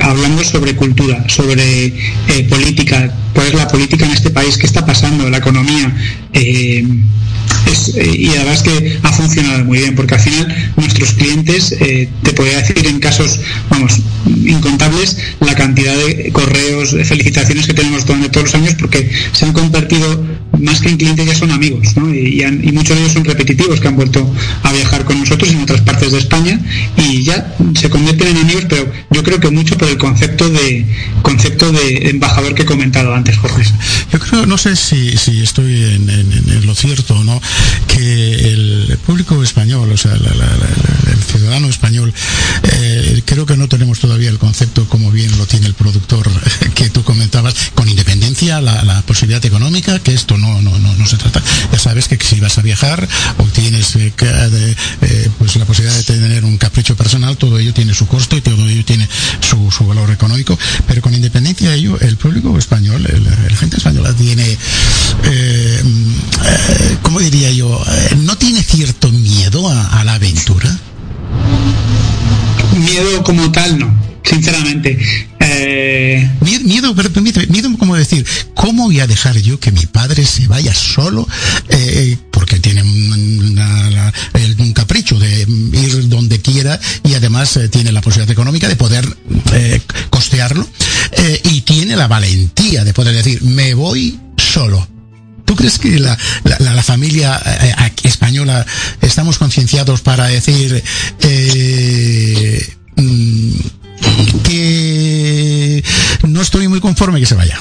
hablando sobre cultura, sobre política, cuál es la política en este país, qué está pasando, la economía. Eh, es- eh, y además que ha funcionado muy bien porque al final nuestros clientes eh, te podría decir en casos vamos incontables la cantidad de correos de felicitaciones que tenemos todos los años porque se han convertido más que en clientes ya son amigos ¿no? y, han- y muchos de ellos son repetitivos que han vuelto a viajar con nosotros en otras partes de España y ya se convierten en amigos pero yo creo que mucho por el concepto de concepto de embajador que he comentado antes Jorge Yo creo, no sé si, si estoy en, lo cierto o no, que el público español, o sea, el ciudadano español, eh, creo que no tenemos todavía el concepto como bien lo tiene el productor que tú comentabas, con independencia, la, la posibilidad económica, que esto no, no, no, no se trata. Ya sabes que si vas a viajar o tienes eh, de, eh, pues la posibilidad de tener un capricho personal, todo ello tiene su costo y todo ello tiene su, valor económico, pero con independencia de ello, el público español, la gente española tiene, eh, eh, ¿cómo diría yo? Eh, ¿No tiene cierto miedo a la aventura? miedo como tal no sinceramente Eh, Miedo, pero permíteme, miedo como decir, ¿cómo voy a dejar yo que mi padre se vaya solo? eh, porque tiene un, capricho de ir donde quiera y además eh, tiene la posibilidad económica de poder eh, costearlo eh, y tiene la valentía de poder decir, me voy solo. ¿Tú crees que la, la- familia eh, española estamos concienciados para decir eh, mm, que no estoy muy conforme que se vaya?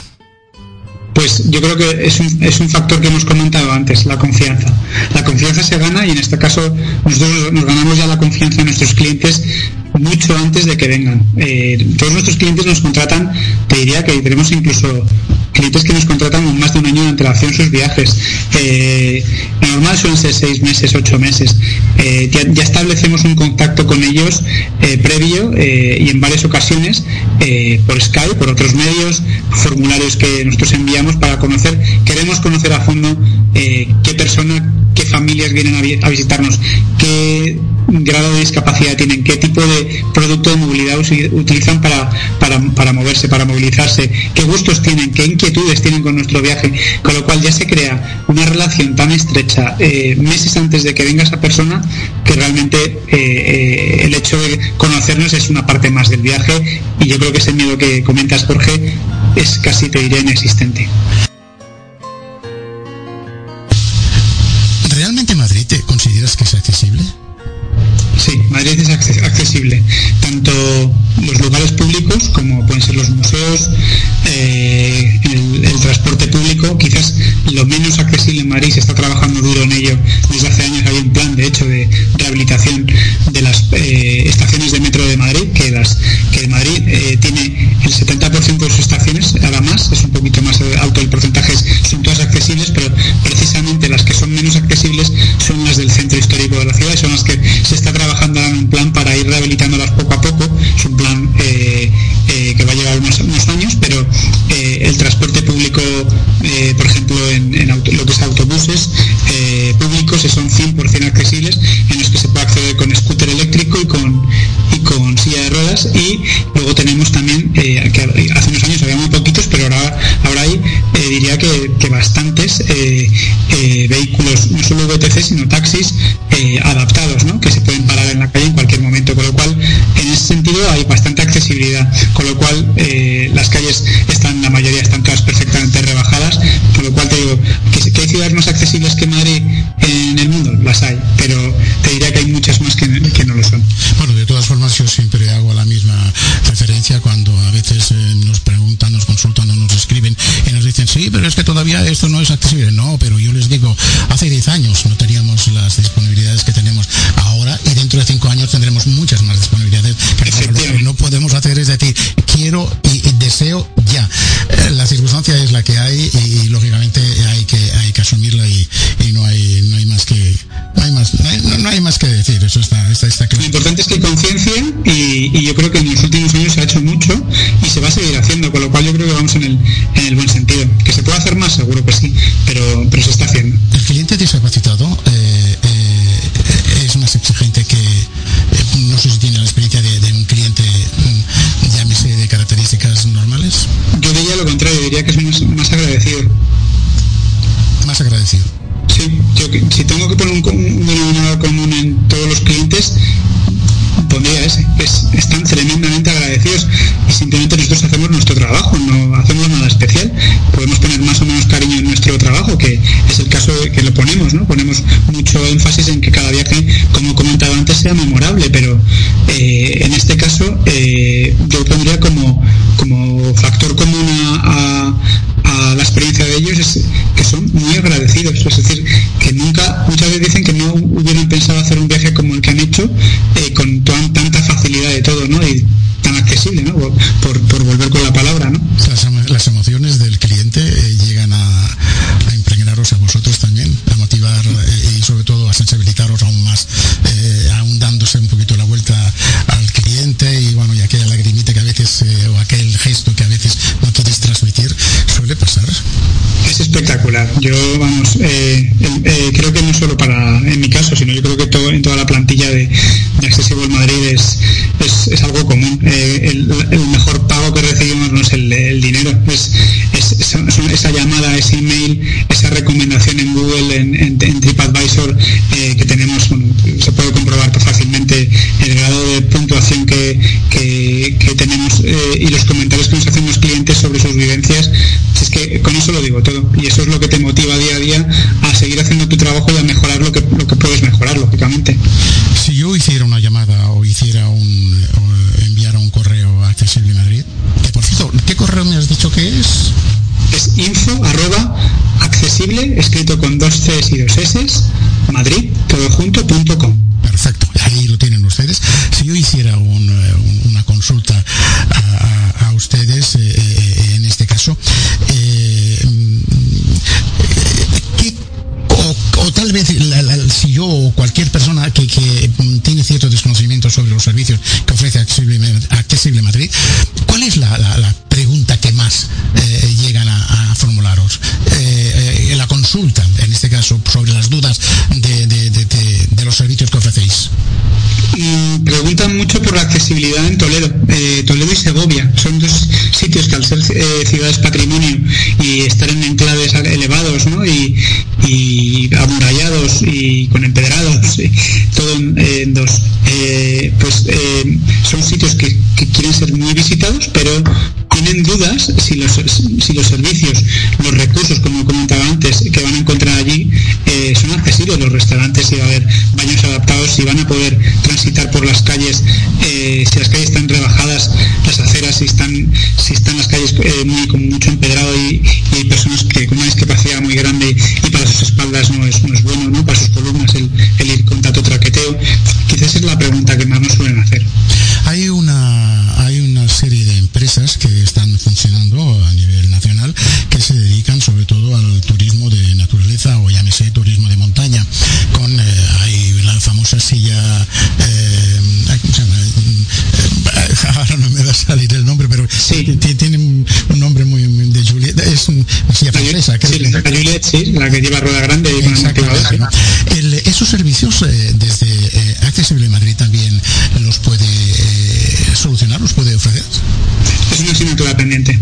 Pues yo creo que es un, es un factor que hemos comentado antes, la confianza. La confianza se gana y en este caso nosotros nos ganamos ya la confianza de nuestros clientes mucho antes de que vengan. Eh, todos nuestros clientes nos contratan, te diría que tenemos incluso clientes que nos contratan con más de un año de antelación sus viajes. Eh, normal suelen ser seis meses, ocho meses. Eh, ya, establecemos un contacto con ellos previo y en varias ocasiones por Skype, por otros medios, formularios que nosotros enviamos para conocer, queremos conocer a fondo qué persona, qué familias vienen a, vi- a visitarnos, qué grado de discapacidad tienen, qué tipo de producto de movilidad utilizan para, para, moverse, para movilizarse, qué gustos tienen, qué inquietudes tienen con nuestro viaje, con lo cual ya se crea una relación tan estrecha eh, meses antes de que venga esa persona que realmente eh, eh, el hecho de conocernos es una parte más del viaje y yo creo que ese miedo que comentas Jorge es casi te diría inexistente. Madrid, se está trabajando duro en ello. Desde hace sea memorable, pero eh, en este caso eh, yo pondría como, como factor común a, a, a, la experiencia de ellos es que son muy agradecidos, es decir, que nunca, muchas veces dicen que no hubieran pensado hacer un viaje como el que han hecho si están, si están las calles eh, muy silla francesa. Sí, la, que lleva rueda grande Esos servicios eh, desde eh, Accesible Madrid también los puede eh, solucionar, los puede ofrecer. Es una asignatura pendiente.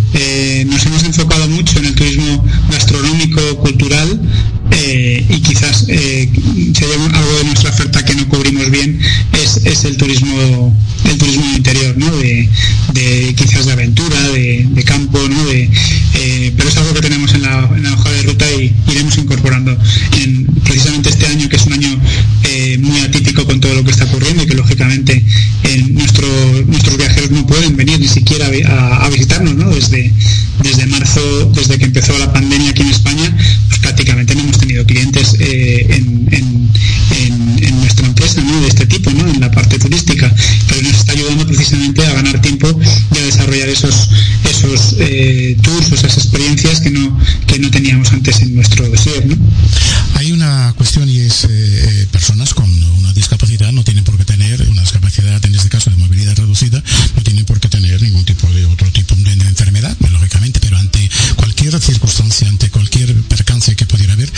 nos hemos enfocado mucho en el turismo gastronómico, cultural, y quizás eh, si hay algo de nuestra oferta que no cubrimos bien, es, el turismo el turismo interior, ¿no? De, de quizás de aventura, de, de campo, ¿no? De, eh, pero es algo que tenemos en la, en la hoja de ruta y iremos incorporando en precisamente este año, que es un año eh, muy atípico con todo lo que está ocurriendo y que lógicamente eh, nuestro, nuestros viajeros no pueden venir ni siquiera a, visitarnos, ¿no? Desde, desde marzo, desde que empezó la pandemia aquí en España, pues prácticamente no hemos tenido clientes eh, en desarrollar esos, esos eh, tours o esas experiencias que no, que no teníamos antes en nuestro dossier. ¿no? Hay una cuestión y es eh, eh, personas con una discapacidad no tienen por qué tener una discapacidad, en este caso de movilidad reducida, no tienen por qué tener ningún tipo de otro tipo de enfermedad, lógicamente, pero ante cualquier circunstancia, ante cualquier percance que pudiera haber,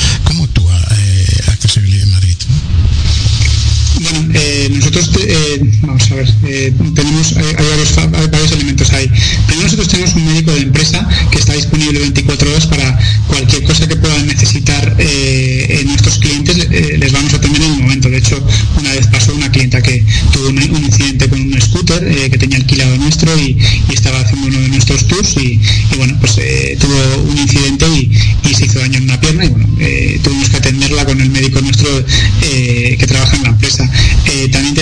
nosotros, eh, vamos a ver, eh, tenemos, hay, varios, elementos ahí. Primero nosotros tenemos un médico de empresa que está disponible 24 horas para cualquier cosa que puedan necesitar eh, nuestros clientes, eh, les vamos a atender en el momento. De hecho, una vez pasó una clienta que tuvo un, incidente con un scooter que tenía alquilado nuestro y, estaba haciendo uno de nuestros tours y, bueno, pues tuvo un incidente y, y se hizo daño en una pierna y bueno, tuvimos que atenderla con el médico nuestro que trabaja en la empresa. También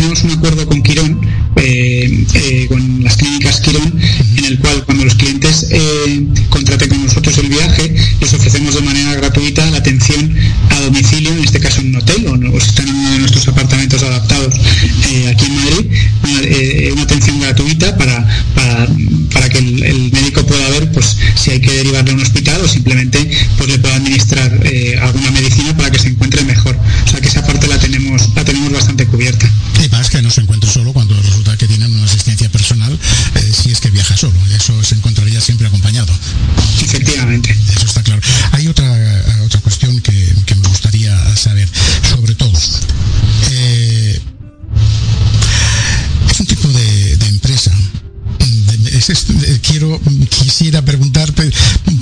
acuerdo con Quirón, eh, eh, con las clínicas Quirón, en el cual cuando los clientes eh, contraten con nosotros el viaje, les ofrecemos de manera gratuita la atención a domicilio, en este caso en un hotel o, o si están en uno de nuestros apartamentos adaptados aquí en Madrid, una, atención gratuita para, para, que el, el médico pueda ver pues si hay que derivarle a un hospital o simplemente pues le pueda administrar alguna medicina para que se encuentre mejor. O sea que esa parte la tenemos, la tenemos bastante cubierta. Se encuentre solo cuando resulta que tienen una asistencia personal, eh, si es que viaja solo. Eso se encontraría siempre acompañado. Efectivamente. Eso está claro. Hay otra, eh, otra cuestión que, que me gustaría saber, sobre todo. Eh, es un tipo de, de empresa. de- quiero, quisiera preguntarte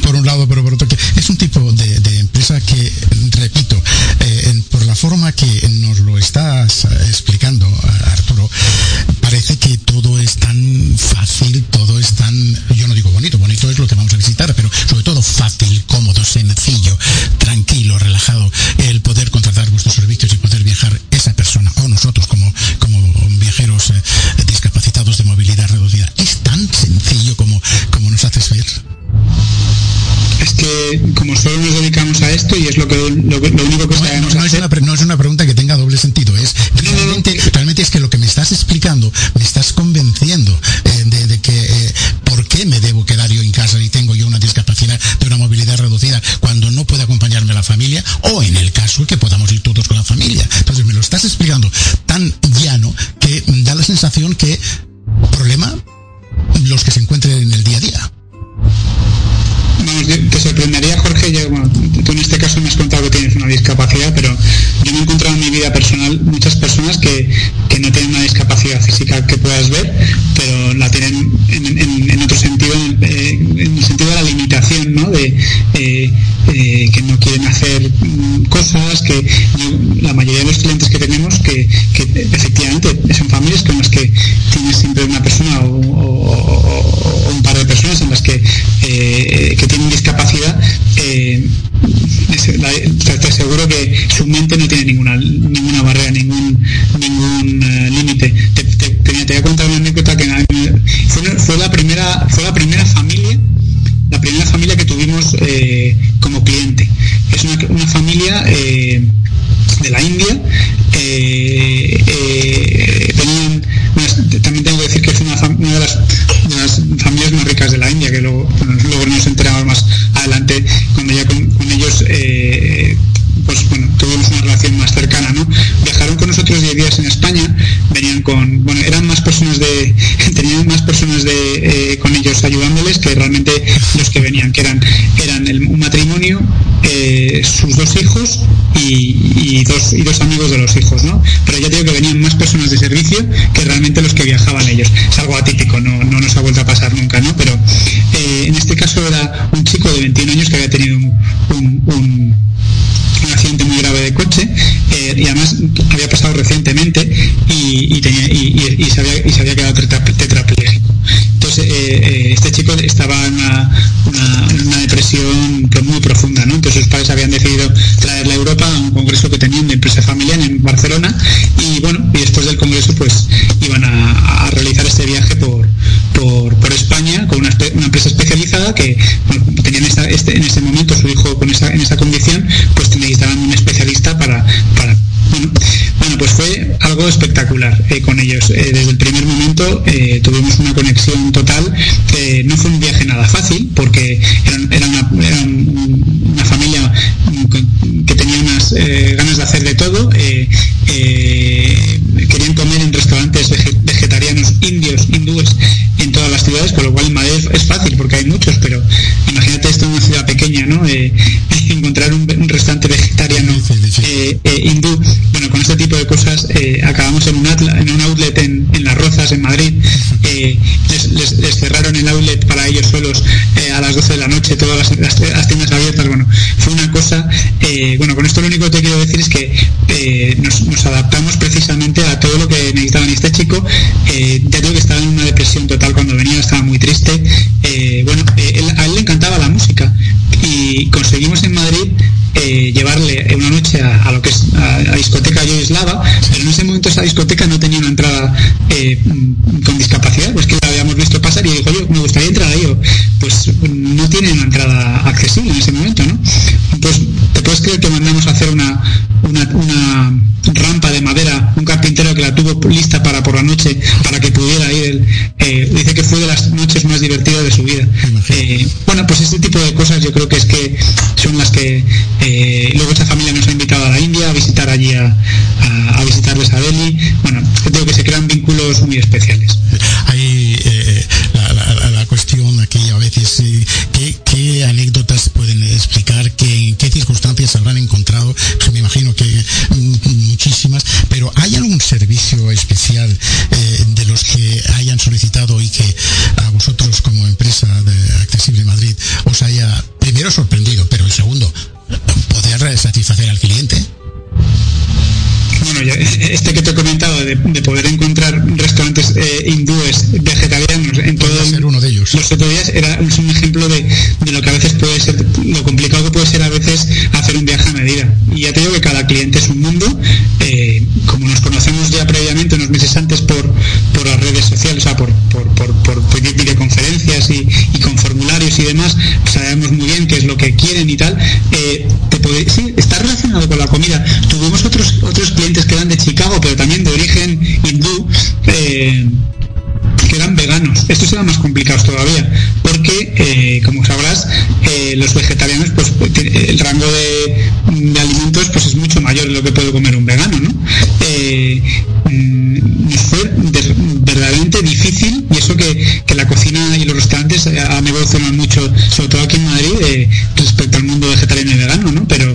por un lado, pero por otro, que es un tipo de, de empresa que, repito, eh, en- por la forma que nos lo estás eh, explicando, Arturo, parece que todo es tan fácil, todo es tan, yo no digo bonito, bonito es lo que vamos a visitar, pero sobre todo fácil, y, dos, amigos de los hijos, ¿no? Pero ya digo que venían más personas de servicio que realmente los que viajaban ellos. Es algo atípico, no, no nos ha vuelto algo espectacular eh, con ellos. Eh, desde el primer momento eh, tuvimos una conexión total. No fue un viaje nada fácil porque eran- era, una, era un- una familia que tenía unas ganas de hacer de todo. Querían comer en restaurantes vege- vegetarianos indios, hindúes en todas las ciudades, con lo cual en Madrid es fácil porque hay muchos, pero imagínate esto en una ciudad pequeña, ¿no? Encontrar un, un restaurante vegetariano hindú. Tipo de cosas eh, acabamos en un, atla- en un outlet en, en Las Rozas, en Madrid. Eh, les, les- les cerraron el outlet para ellos solos eh, a las 12 de la noche, todas las, las- las tiendas abiertas. Bueno, fue una cosa. eh, bueno, con esto lo único que te quiero decir es que eh, nos, nos adaptamos precisamente a todo lo que necesitaban. Este chico, eh, ya digo que estaba en una depresión total cuando venía, estaba muy triste. Bueno, él- a él le encantaba la música y conseguimos en Madrid eh, llevarle una noche a, lo que es a, a discoteca Yoislava, pero en ese momento esa discoteca no tenía una entrada eh, con discapacidad, pues que la habíamos visto pasar y dijo yo, me gustaría entrar ahí, pues no tiene una entrada accesible en ese momento, ¿no? Pues te puedes creer que mandamos a hacer una, una rampa de madera, un carpintero que la tuvo lista para por la noche, para que pudiera ir, él, eh, dice que fue de las noches más divertidas de su vida. Eh, bueno, pues este tipo de cosas yo creo que es que son las que eh, luego esta familia nos ha invitado a la India a visitar allí a, a- a visitarles a Delhi. Bueno, creo que se crean vínculos muy especiales. Hay eh, la, la- la cuestión aquí a veces, ¿qué, qué anécdotas eh, de los que hayan solicitado y que a vosotros como empresa de Accesible Madrid os haya primero sorprendido, pero el segundo, poder satisfacer al cliente? Bueno, ya, este que te he comentado de, de poder encontrar restaurantes eh, hindúes vegetarianos en todo ser uno de ellos. los otros días era es un ejemplo de, de lo que a veces puede ser, lo complicado que puede ser a veces hacer un viaje a medida. Y ya te digo que cada cliente es un mundo. eh, como nos conocemos ya previamente, unos meses antes por, por las redes sociales, o sea, por, por, por, por- por videoconferencias y, y con formularios y demás, sabemos muy bien qué es lo que quieren y tal. eh, te puede- sí, está relacionado con la comida. Tuvimos otros, otros clientes que eran de Chicago, pero también de origen hindú. eh, que eran veganos. Estos eran más complicados todavía, porque, eh, como sabrás, eh, los vegetarianos, pues el rango de, alimentos pues es mucho mayor de lo que puede comer un vegano, ¿no? Eh, mm, fue verdaderamente difícil, y eso que, que la cocina y los restaurantes han evolucionado mucho, sobre todo aquí en Madrid, respecto al mundo vegetariano y vegano, ¿no? Pero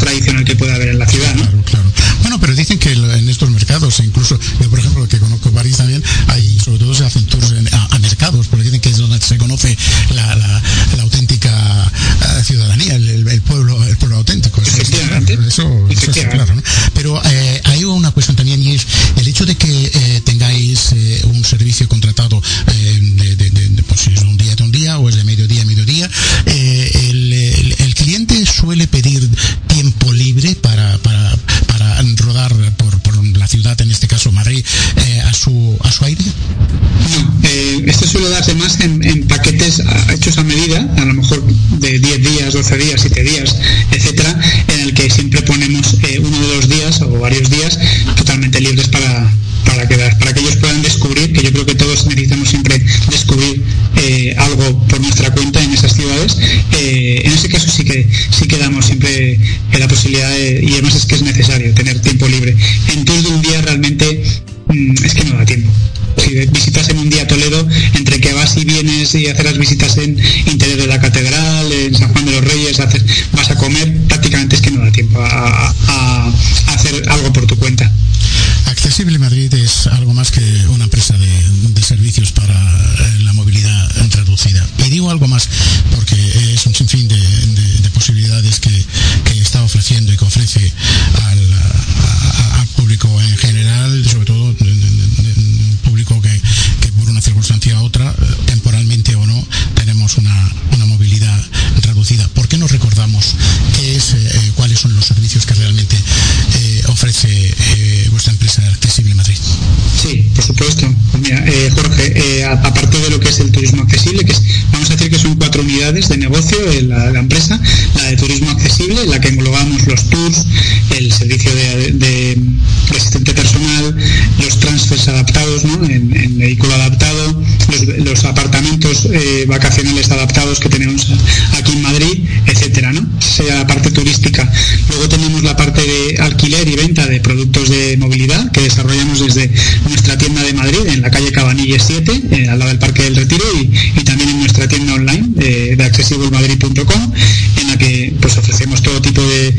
tradicional que puede haber en la ciudad, ¿no? Claro, claro. Bueno, pero dicen que en estos mercados, incluso yo, por ejemplo, que conozco París también, ahí sobre todo se hacen tours a, a mercados, porque dicen que es donde se conoce la, la- la auténtica eh, ciudadanía, el, pueblo el pueblo auténtico. Eso, Efectivamente. eso, eso está Efectivamente. claro, ¿no? Pero eh, hay una cuestión también y es el hecho de que eh, tengáis eh, un servicio contratado darse más en, paquetes hechos a medida, a lo mejor de 10 días, 12 días, 7 días, etcétera, en el que siempre ponemos eh, uno de los días o varios días totalmente libres para, para, que, para que ellos puedan descubrir, que yo creo que todos necesitamos siempre descubrir eh, algo por nuestra cuenta en esas ciudades. Eh, en ese caso sí que sí que damos siempre la posibilidad de- y además es que es necesario tener tiempo libre. En un día realmente mm, es que no da tiempo. Si visitas en un día Toledo, entre y vienes y hacer las visitas en interior de la catedral, en San Juan de los Reyes, haces, vas a comer, prácticamente es que no da tiempo a, hacer algo por tu cuenta. Accesible Madrid es algo más que una empresa de, servicios para eh, la movilidad traducida. Y digo algo más porque es un sinfín de, de- de posibilidades que, que está ofreciendo y que ofrece al, al público en general, sobre todo circunstancia u otra, eh, temporalmente o no, tenemos una, una movilidad reducida. ¿Por qué no recordamos qué es, eh, cuáles son los servicios que realmente eh, ofrece eh, vuestra empresa Accesible Madrid? Sí, por supuesto. Pues mira, eh, Jorge, eh, aparte de lo que es el turismo accesible, que es, vamos a decir que son cuatro unidades de negocio en la, empresa, la de turismo accesible, la que englobamos los tours, el servicio de, de- de asistente personal, los transfers adaptados, ¿no? en, vehículo adaptado, los, apartamentos eh, vacacionales adaptados que tenemos aquí en Madrid, etcétera, ¿no? Sería la parte turística. Luego tenemos la parte de alquiler y venta de productos de movilidad que desarrollamos desde nuestra tienda de Madrid en la calle Cabanilles 7, eh, al lado del Parque del Retiro y, también en nuestra tienda online eh, de accessiblemadrid.com en la que pues ofrecemos todo tipo de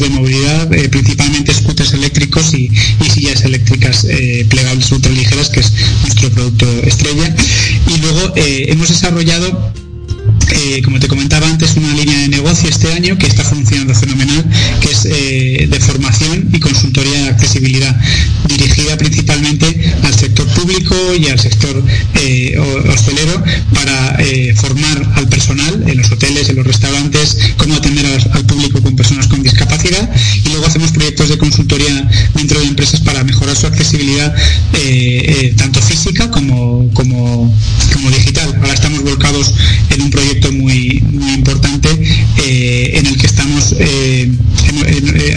de movilidad, eh, principalmente scooters eléctricos y, sillas eléctricas eh, plegables ultraligeras, que es nuestro producto estrella. Y luego eh, hemos desarrollado eh, como te comentaba antes, una línea de negocio este año que está funcionando fenomenal, que es de formación y consultoría de accesibilidad, dirigida principalmente al sector público y al sector eh, ho- hostelero para formar al personal en los hoteles, en los restaurantes, cómo atender al público con personas con y luego hacemos proyectos de consultoría dentro de empresas para mejorar su accesibilidad eh, eh, tanto física como, como, como digital. Ahora estamos volcados en un proyecto muy, muy importante eh, en el que estamos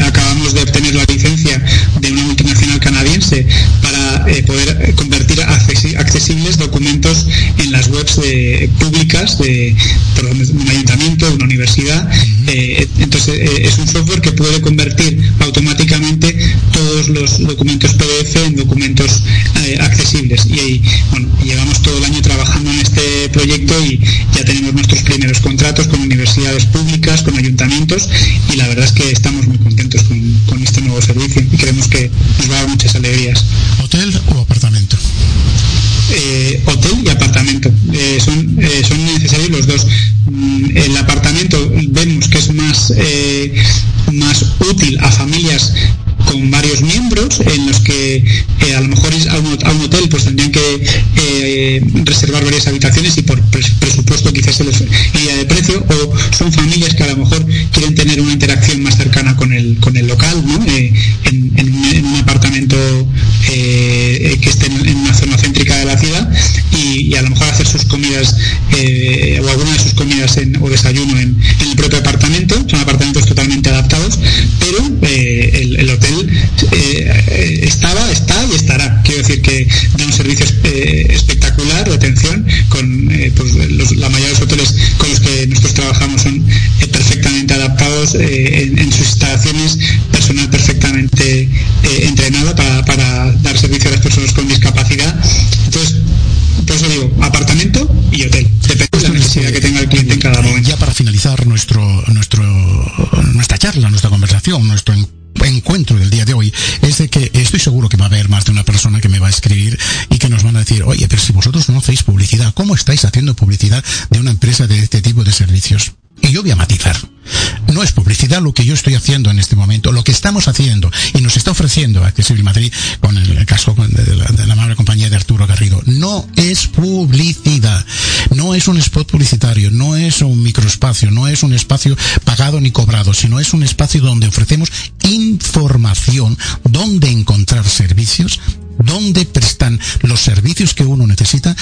acabamos de obtener la licencia de una multinacional canadiense para eh, poder eh, convertir accesi- accesibles documentos en las webs de- públicas de, un ayuntamiento, de una universidad. Eh, entonces es un software que puede convertir automáticamente todos los documentos PDF en documentos eh, accesibles. Y ahí, bueno, llevamos todo el año trabajando en este proyecto y ya tenemos nuestros primeros contratos con universidades públicas, con ayuntamientos y la verdad es que estamos muy contentos con, con este nuevo servicio y creemos que nos va a dar muchas alegrías. ¿Hotel o apartamento? Eh, hotel y apartamento. Eh, son, eh, son necesarios los dos. Mm, El apartamento vemos que es más, más útil a familias con varios miembros en los que a lo mejor a un, a un hotel pues tendrían que reservar varias habitaciones y por pres- presupuesto quizás se les iría de precio o son familias que a lo mejor quieren tener una interacción más cercana con el, con el local en, eh, que esté en, una zona céntrica de la ciudad y, a lo mejor hacer sus comidas eh, o alguna de sus comidas en- o desayuno en, el propio apartamento. Son apartamentos totalmente adaptados pero eh, el, el hotel estaba, está y estará. Quiero decir que da un servicio espectacular de atención con pues, la mayoría de los hoteles con los que nosotros trabajamos son perfectamente adaptados en, en sus instalaciones, personal perfectamente entrenado para, para dar servicio a las personas con discapacidad. Entonces, por eso digo, apartamento y hotel. Depende de la necesidad que tenga el cliente en cada momento. Ya para finalizar nuestro, nuestro, nuestra charla, nuestra conversación, nuestro en- encuentro del día de hoy, es de que estoy seguro que va a haber más de una persona que me va a escribir y que nos van a decir, oye, pero si vosotros no hacéis publicidad, ¿cómo estáis haciendo publicidad de una empresa de este tipo de servicios? Y yo voy a matizar. No es publicidad lo que yo estoy haciendo en este momento, lo que estamos haciendo y nos está ofreciendo Accesible Madrid con el, caso de la, de la amable compañía de Arturo Garrido. No es publicidad, no es un spot publicitario, no es un microespacio, no es un espacio pagado ni cobrado, sino es un espacio donde ofrecemos información, donde encontrar servicios, donde prestan los servicios que uno necesita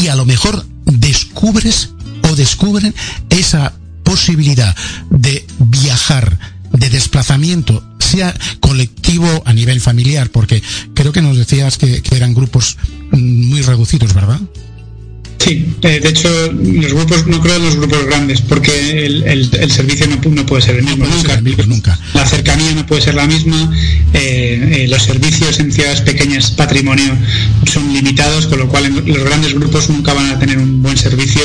y a lo mejor descubres o descubren esa posibilidad de viajar, de desplazamiento, sea colectivo a nivel familiar, porque creo que nos decías que, eran grupos mm, muy reducidos, ¿verdad? Sí, eh, de hecho, los grupos, no creo en los grupos grandes, porque el, el- el servicio no, pu- no puede ser el mismo nunca. La cercanía no puede ser la misma, eh, eh, los servicios en ciudades pequeñas, patrimonio, son limitados, con lo cual en los grandes grupos nunca van a tener un buen servicio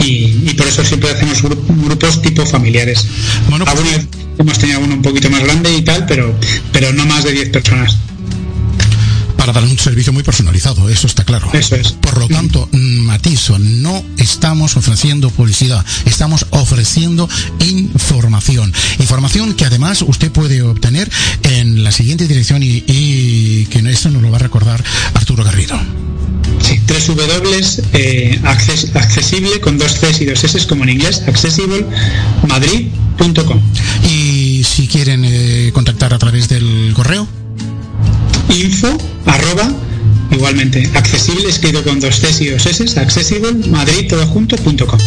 y, y por eso siempre hacemos gru- grupos tipo familiares. Alguna vez hemos tenido uno un poquito más grande y tal, pero, pero no más de 10 personas. Para dar un servicio muy personalizado, eso está claro. Eso es. Por lo tanto, mm, matizo, no estamos ofreciendo publicidad, estamos ofreciendo información. Información que además usted puede obtener en la siguiente dirección y, y que eso nos lo va a recordar Arturo Garrido. Sí, www, eh, acces- accesible con dos Cs y dos S como en inglés, accessiblemadrid.com. Y si quieren eh, contactar a través del correo, Info, arroba, igualmente, accesible escrito con dos Cs y dos S, accessible, madrid, todo punto com.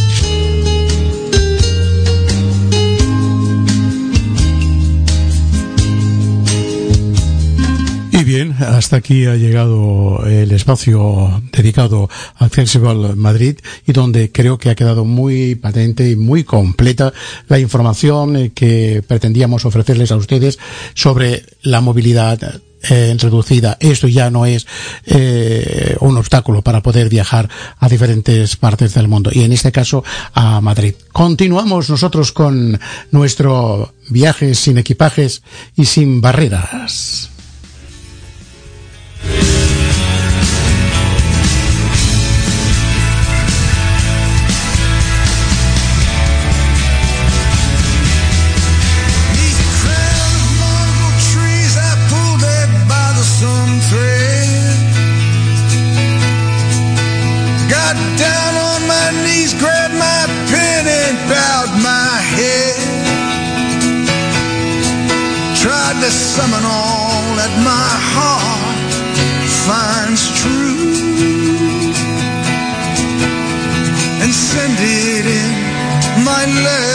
Bien, hasta aquí ha llegado el espacio dedicado a Accessible Madrid y donde creo que ha quedado muy patente y muy completa la información que pretendíamos ofrecerles a ustedes sobre la movilidad eh, reducida. Esto ya no es eh, un obstáculo para poder viajar a diferentes partes del mundo y en este caso a Madrid. Continuamos nosotros con nuestro viaje sin equipajes y sin barreras. All that my heart finds true and send it in my letter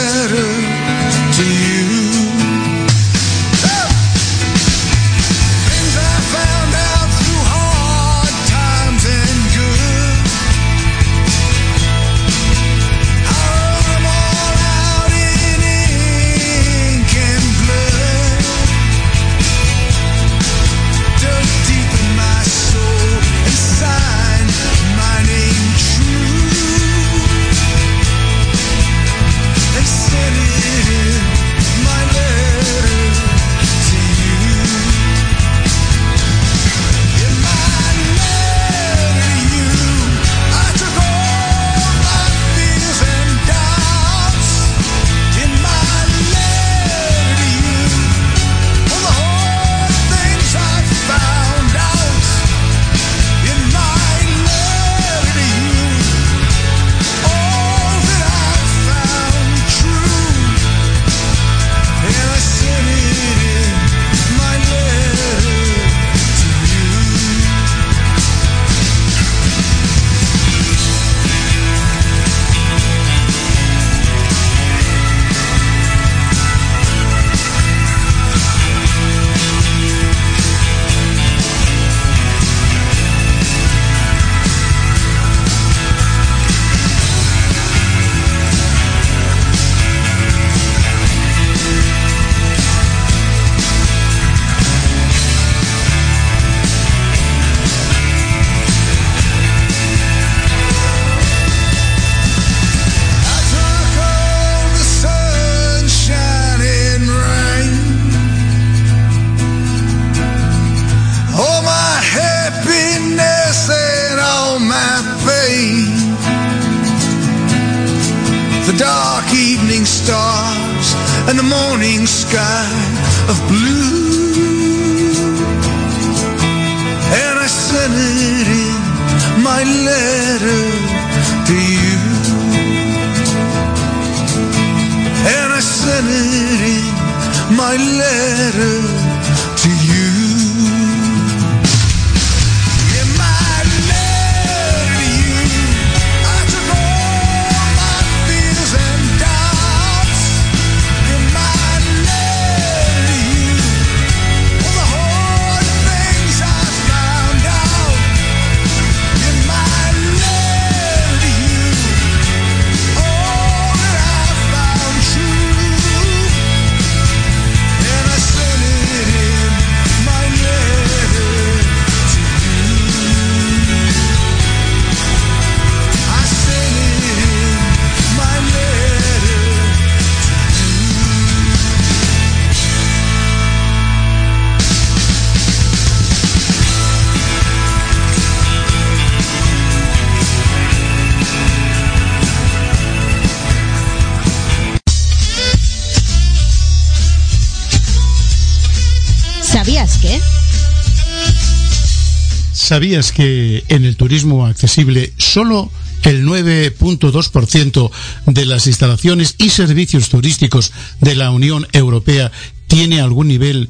¿Sabías que en el turismo accesible solo el 9.2% de las instalaciones y servicios turísticos de la Unión Europea tiene algún nivel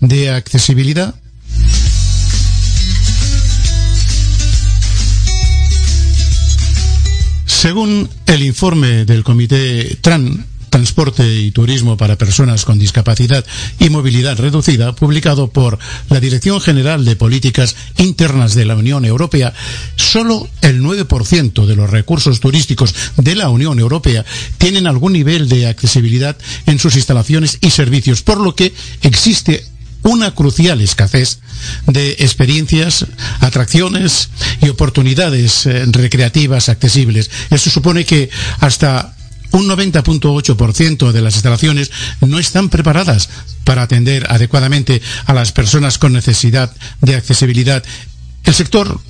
de accesibilidad? Según el informe del Comité TRAN, Transporte y Turismo para Personas con Discapacidad y Movilidad Reducida, publicado por la Dirección General de Políticas Internas de la Unión Europea, solo el 9% de los recursos turísticos de la Unión Europea tienen algún nivel de accesibilidad en sus instalaciones y servicios, por lo que existe una crucial escasez de experiencias, atracciones y oportunidades eh, recreativas accesibles. Eso supone que hasta un 90.8% de las instalaciones no están preparadas para atender adecuadamente a las personas con necesidad de accesibilidad. El sector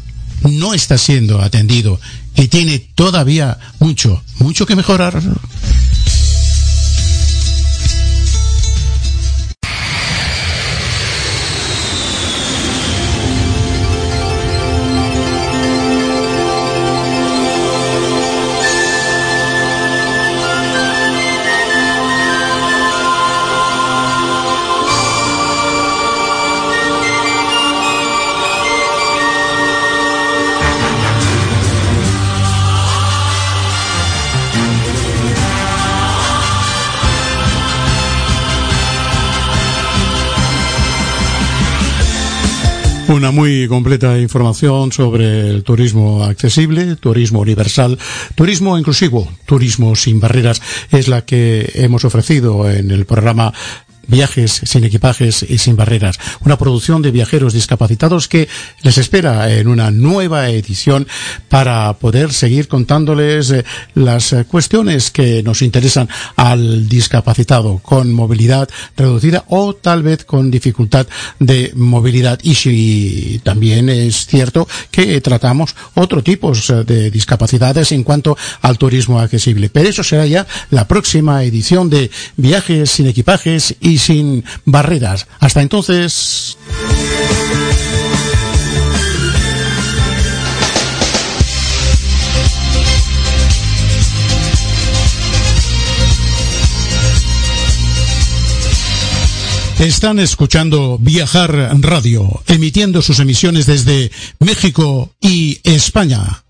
no está siendo atendido y tiene todavía mucho, mucho que mejorar. Una muy completa información sobre el turismo accesible, turismo universal, turismo inclusivo, turismo sin barreras, es la que hemos ofrecido en el programa Viajes sin equipajes y sin barreras. Una producción de viajeros discapacitados que les espera en una nueva edición para poder seguir contándoles eh, las cuestiones que nos interesan al discapacitado con movilidad reducida o tal vez con dificultad de movilidad. Y si también es cierto que tratamos otro tipos eh, de discapacidades en cuanto al turismo accesible. Pero eso será ya la próxima edición de Viajes sin equipajes sin barreras. Hasta entonces. Están escuchando Viajar Radio, emitiendo sus emisiones desde México y España.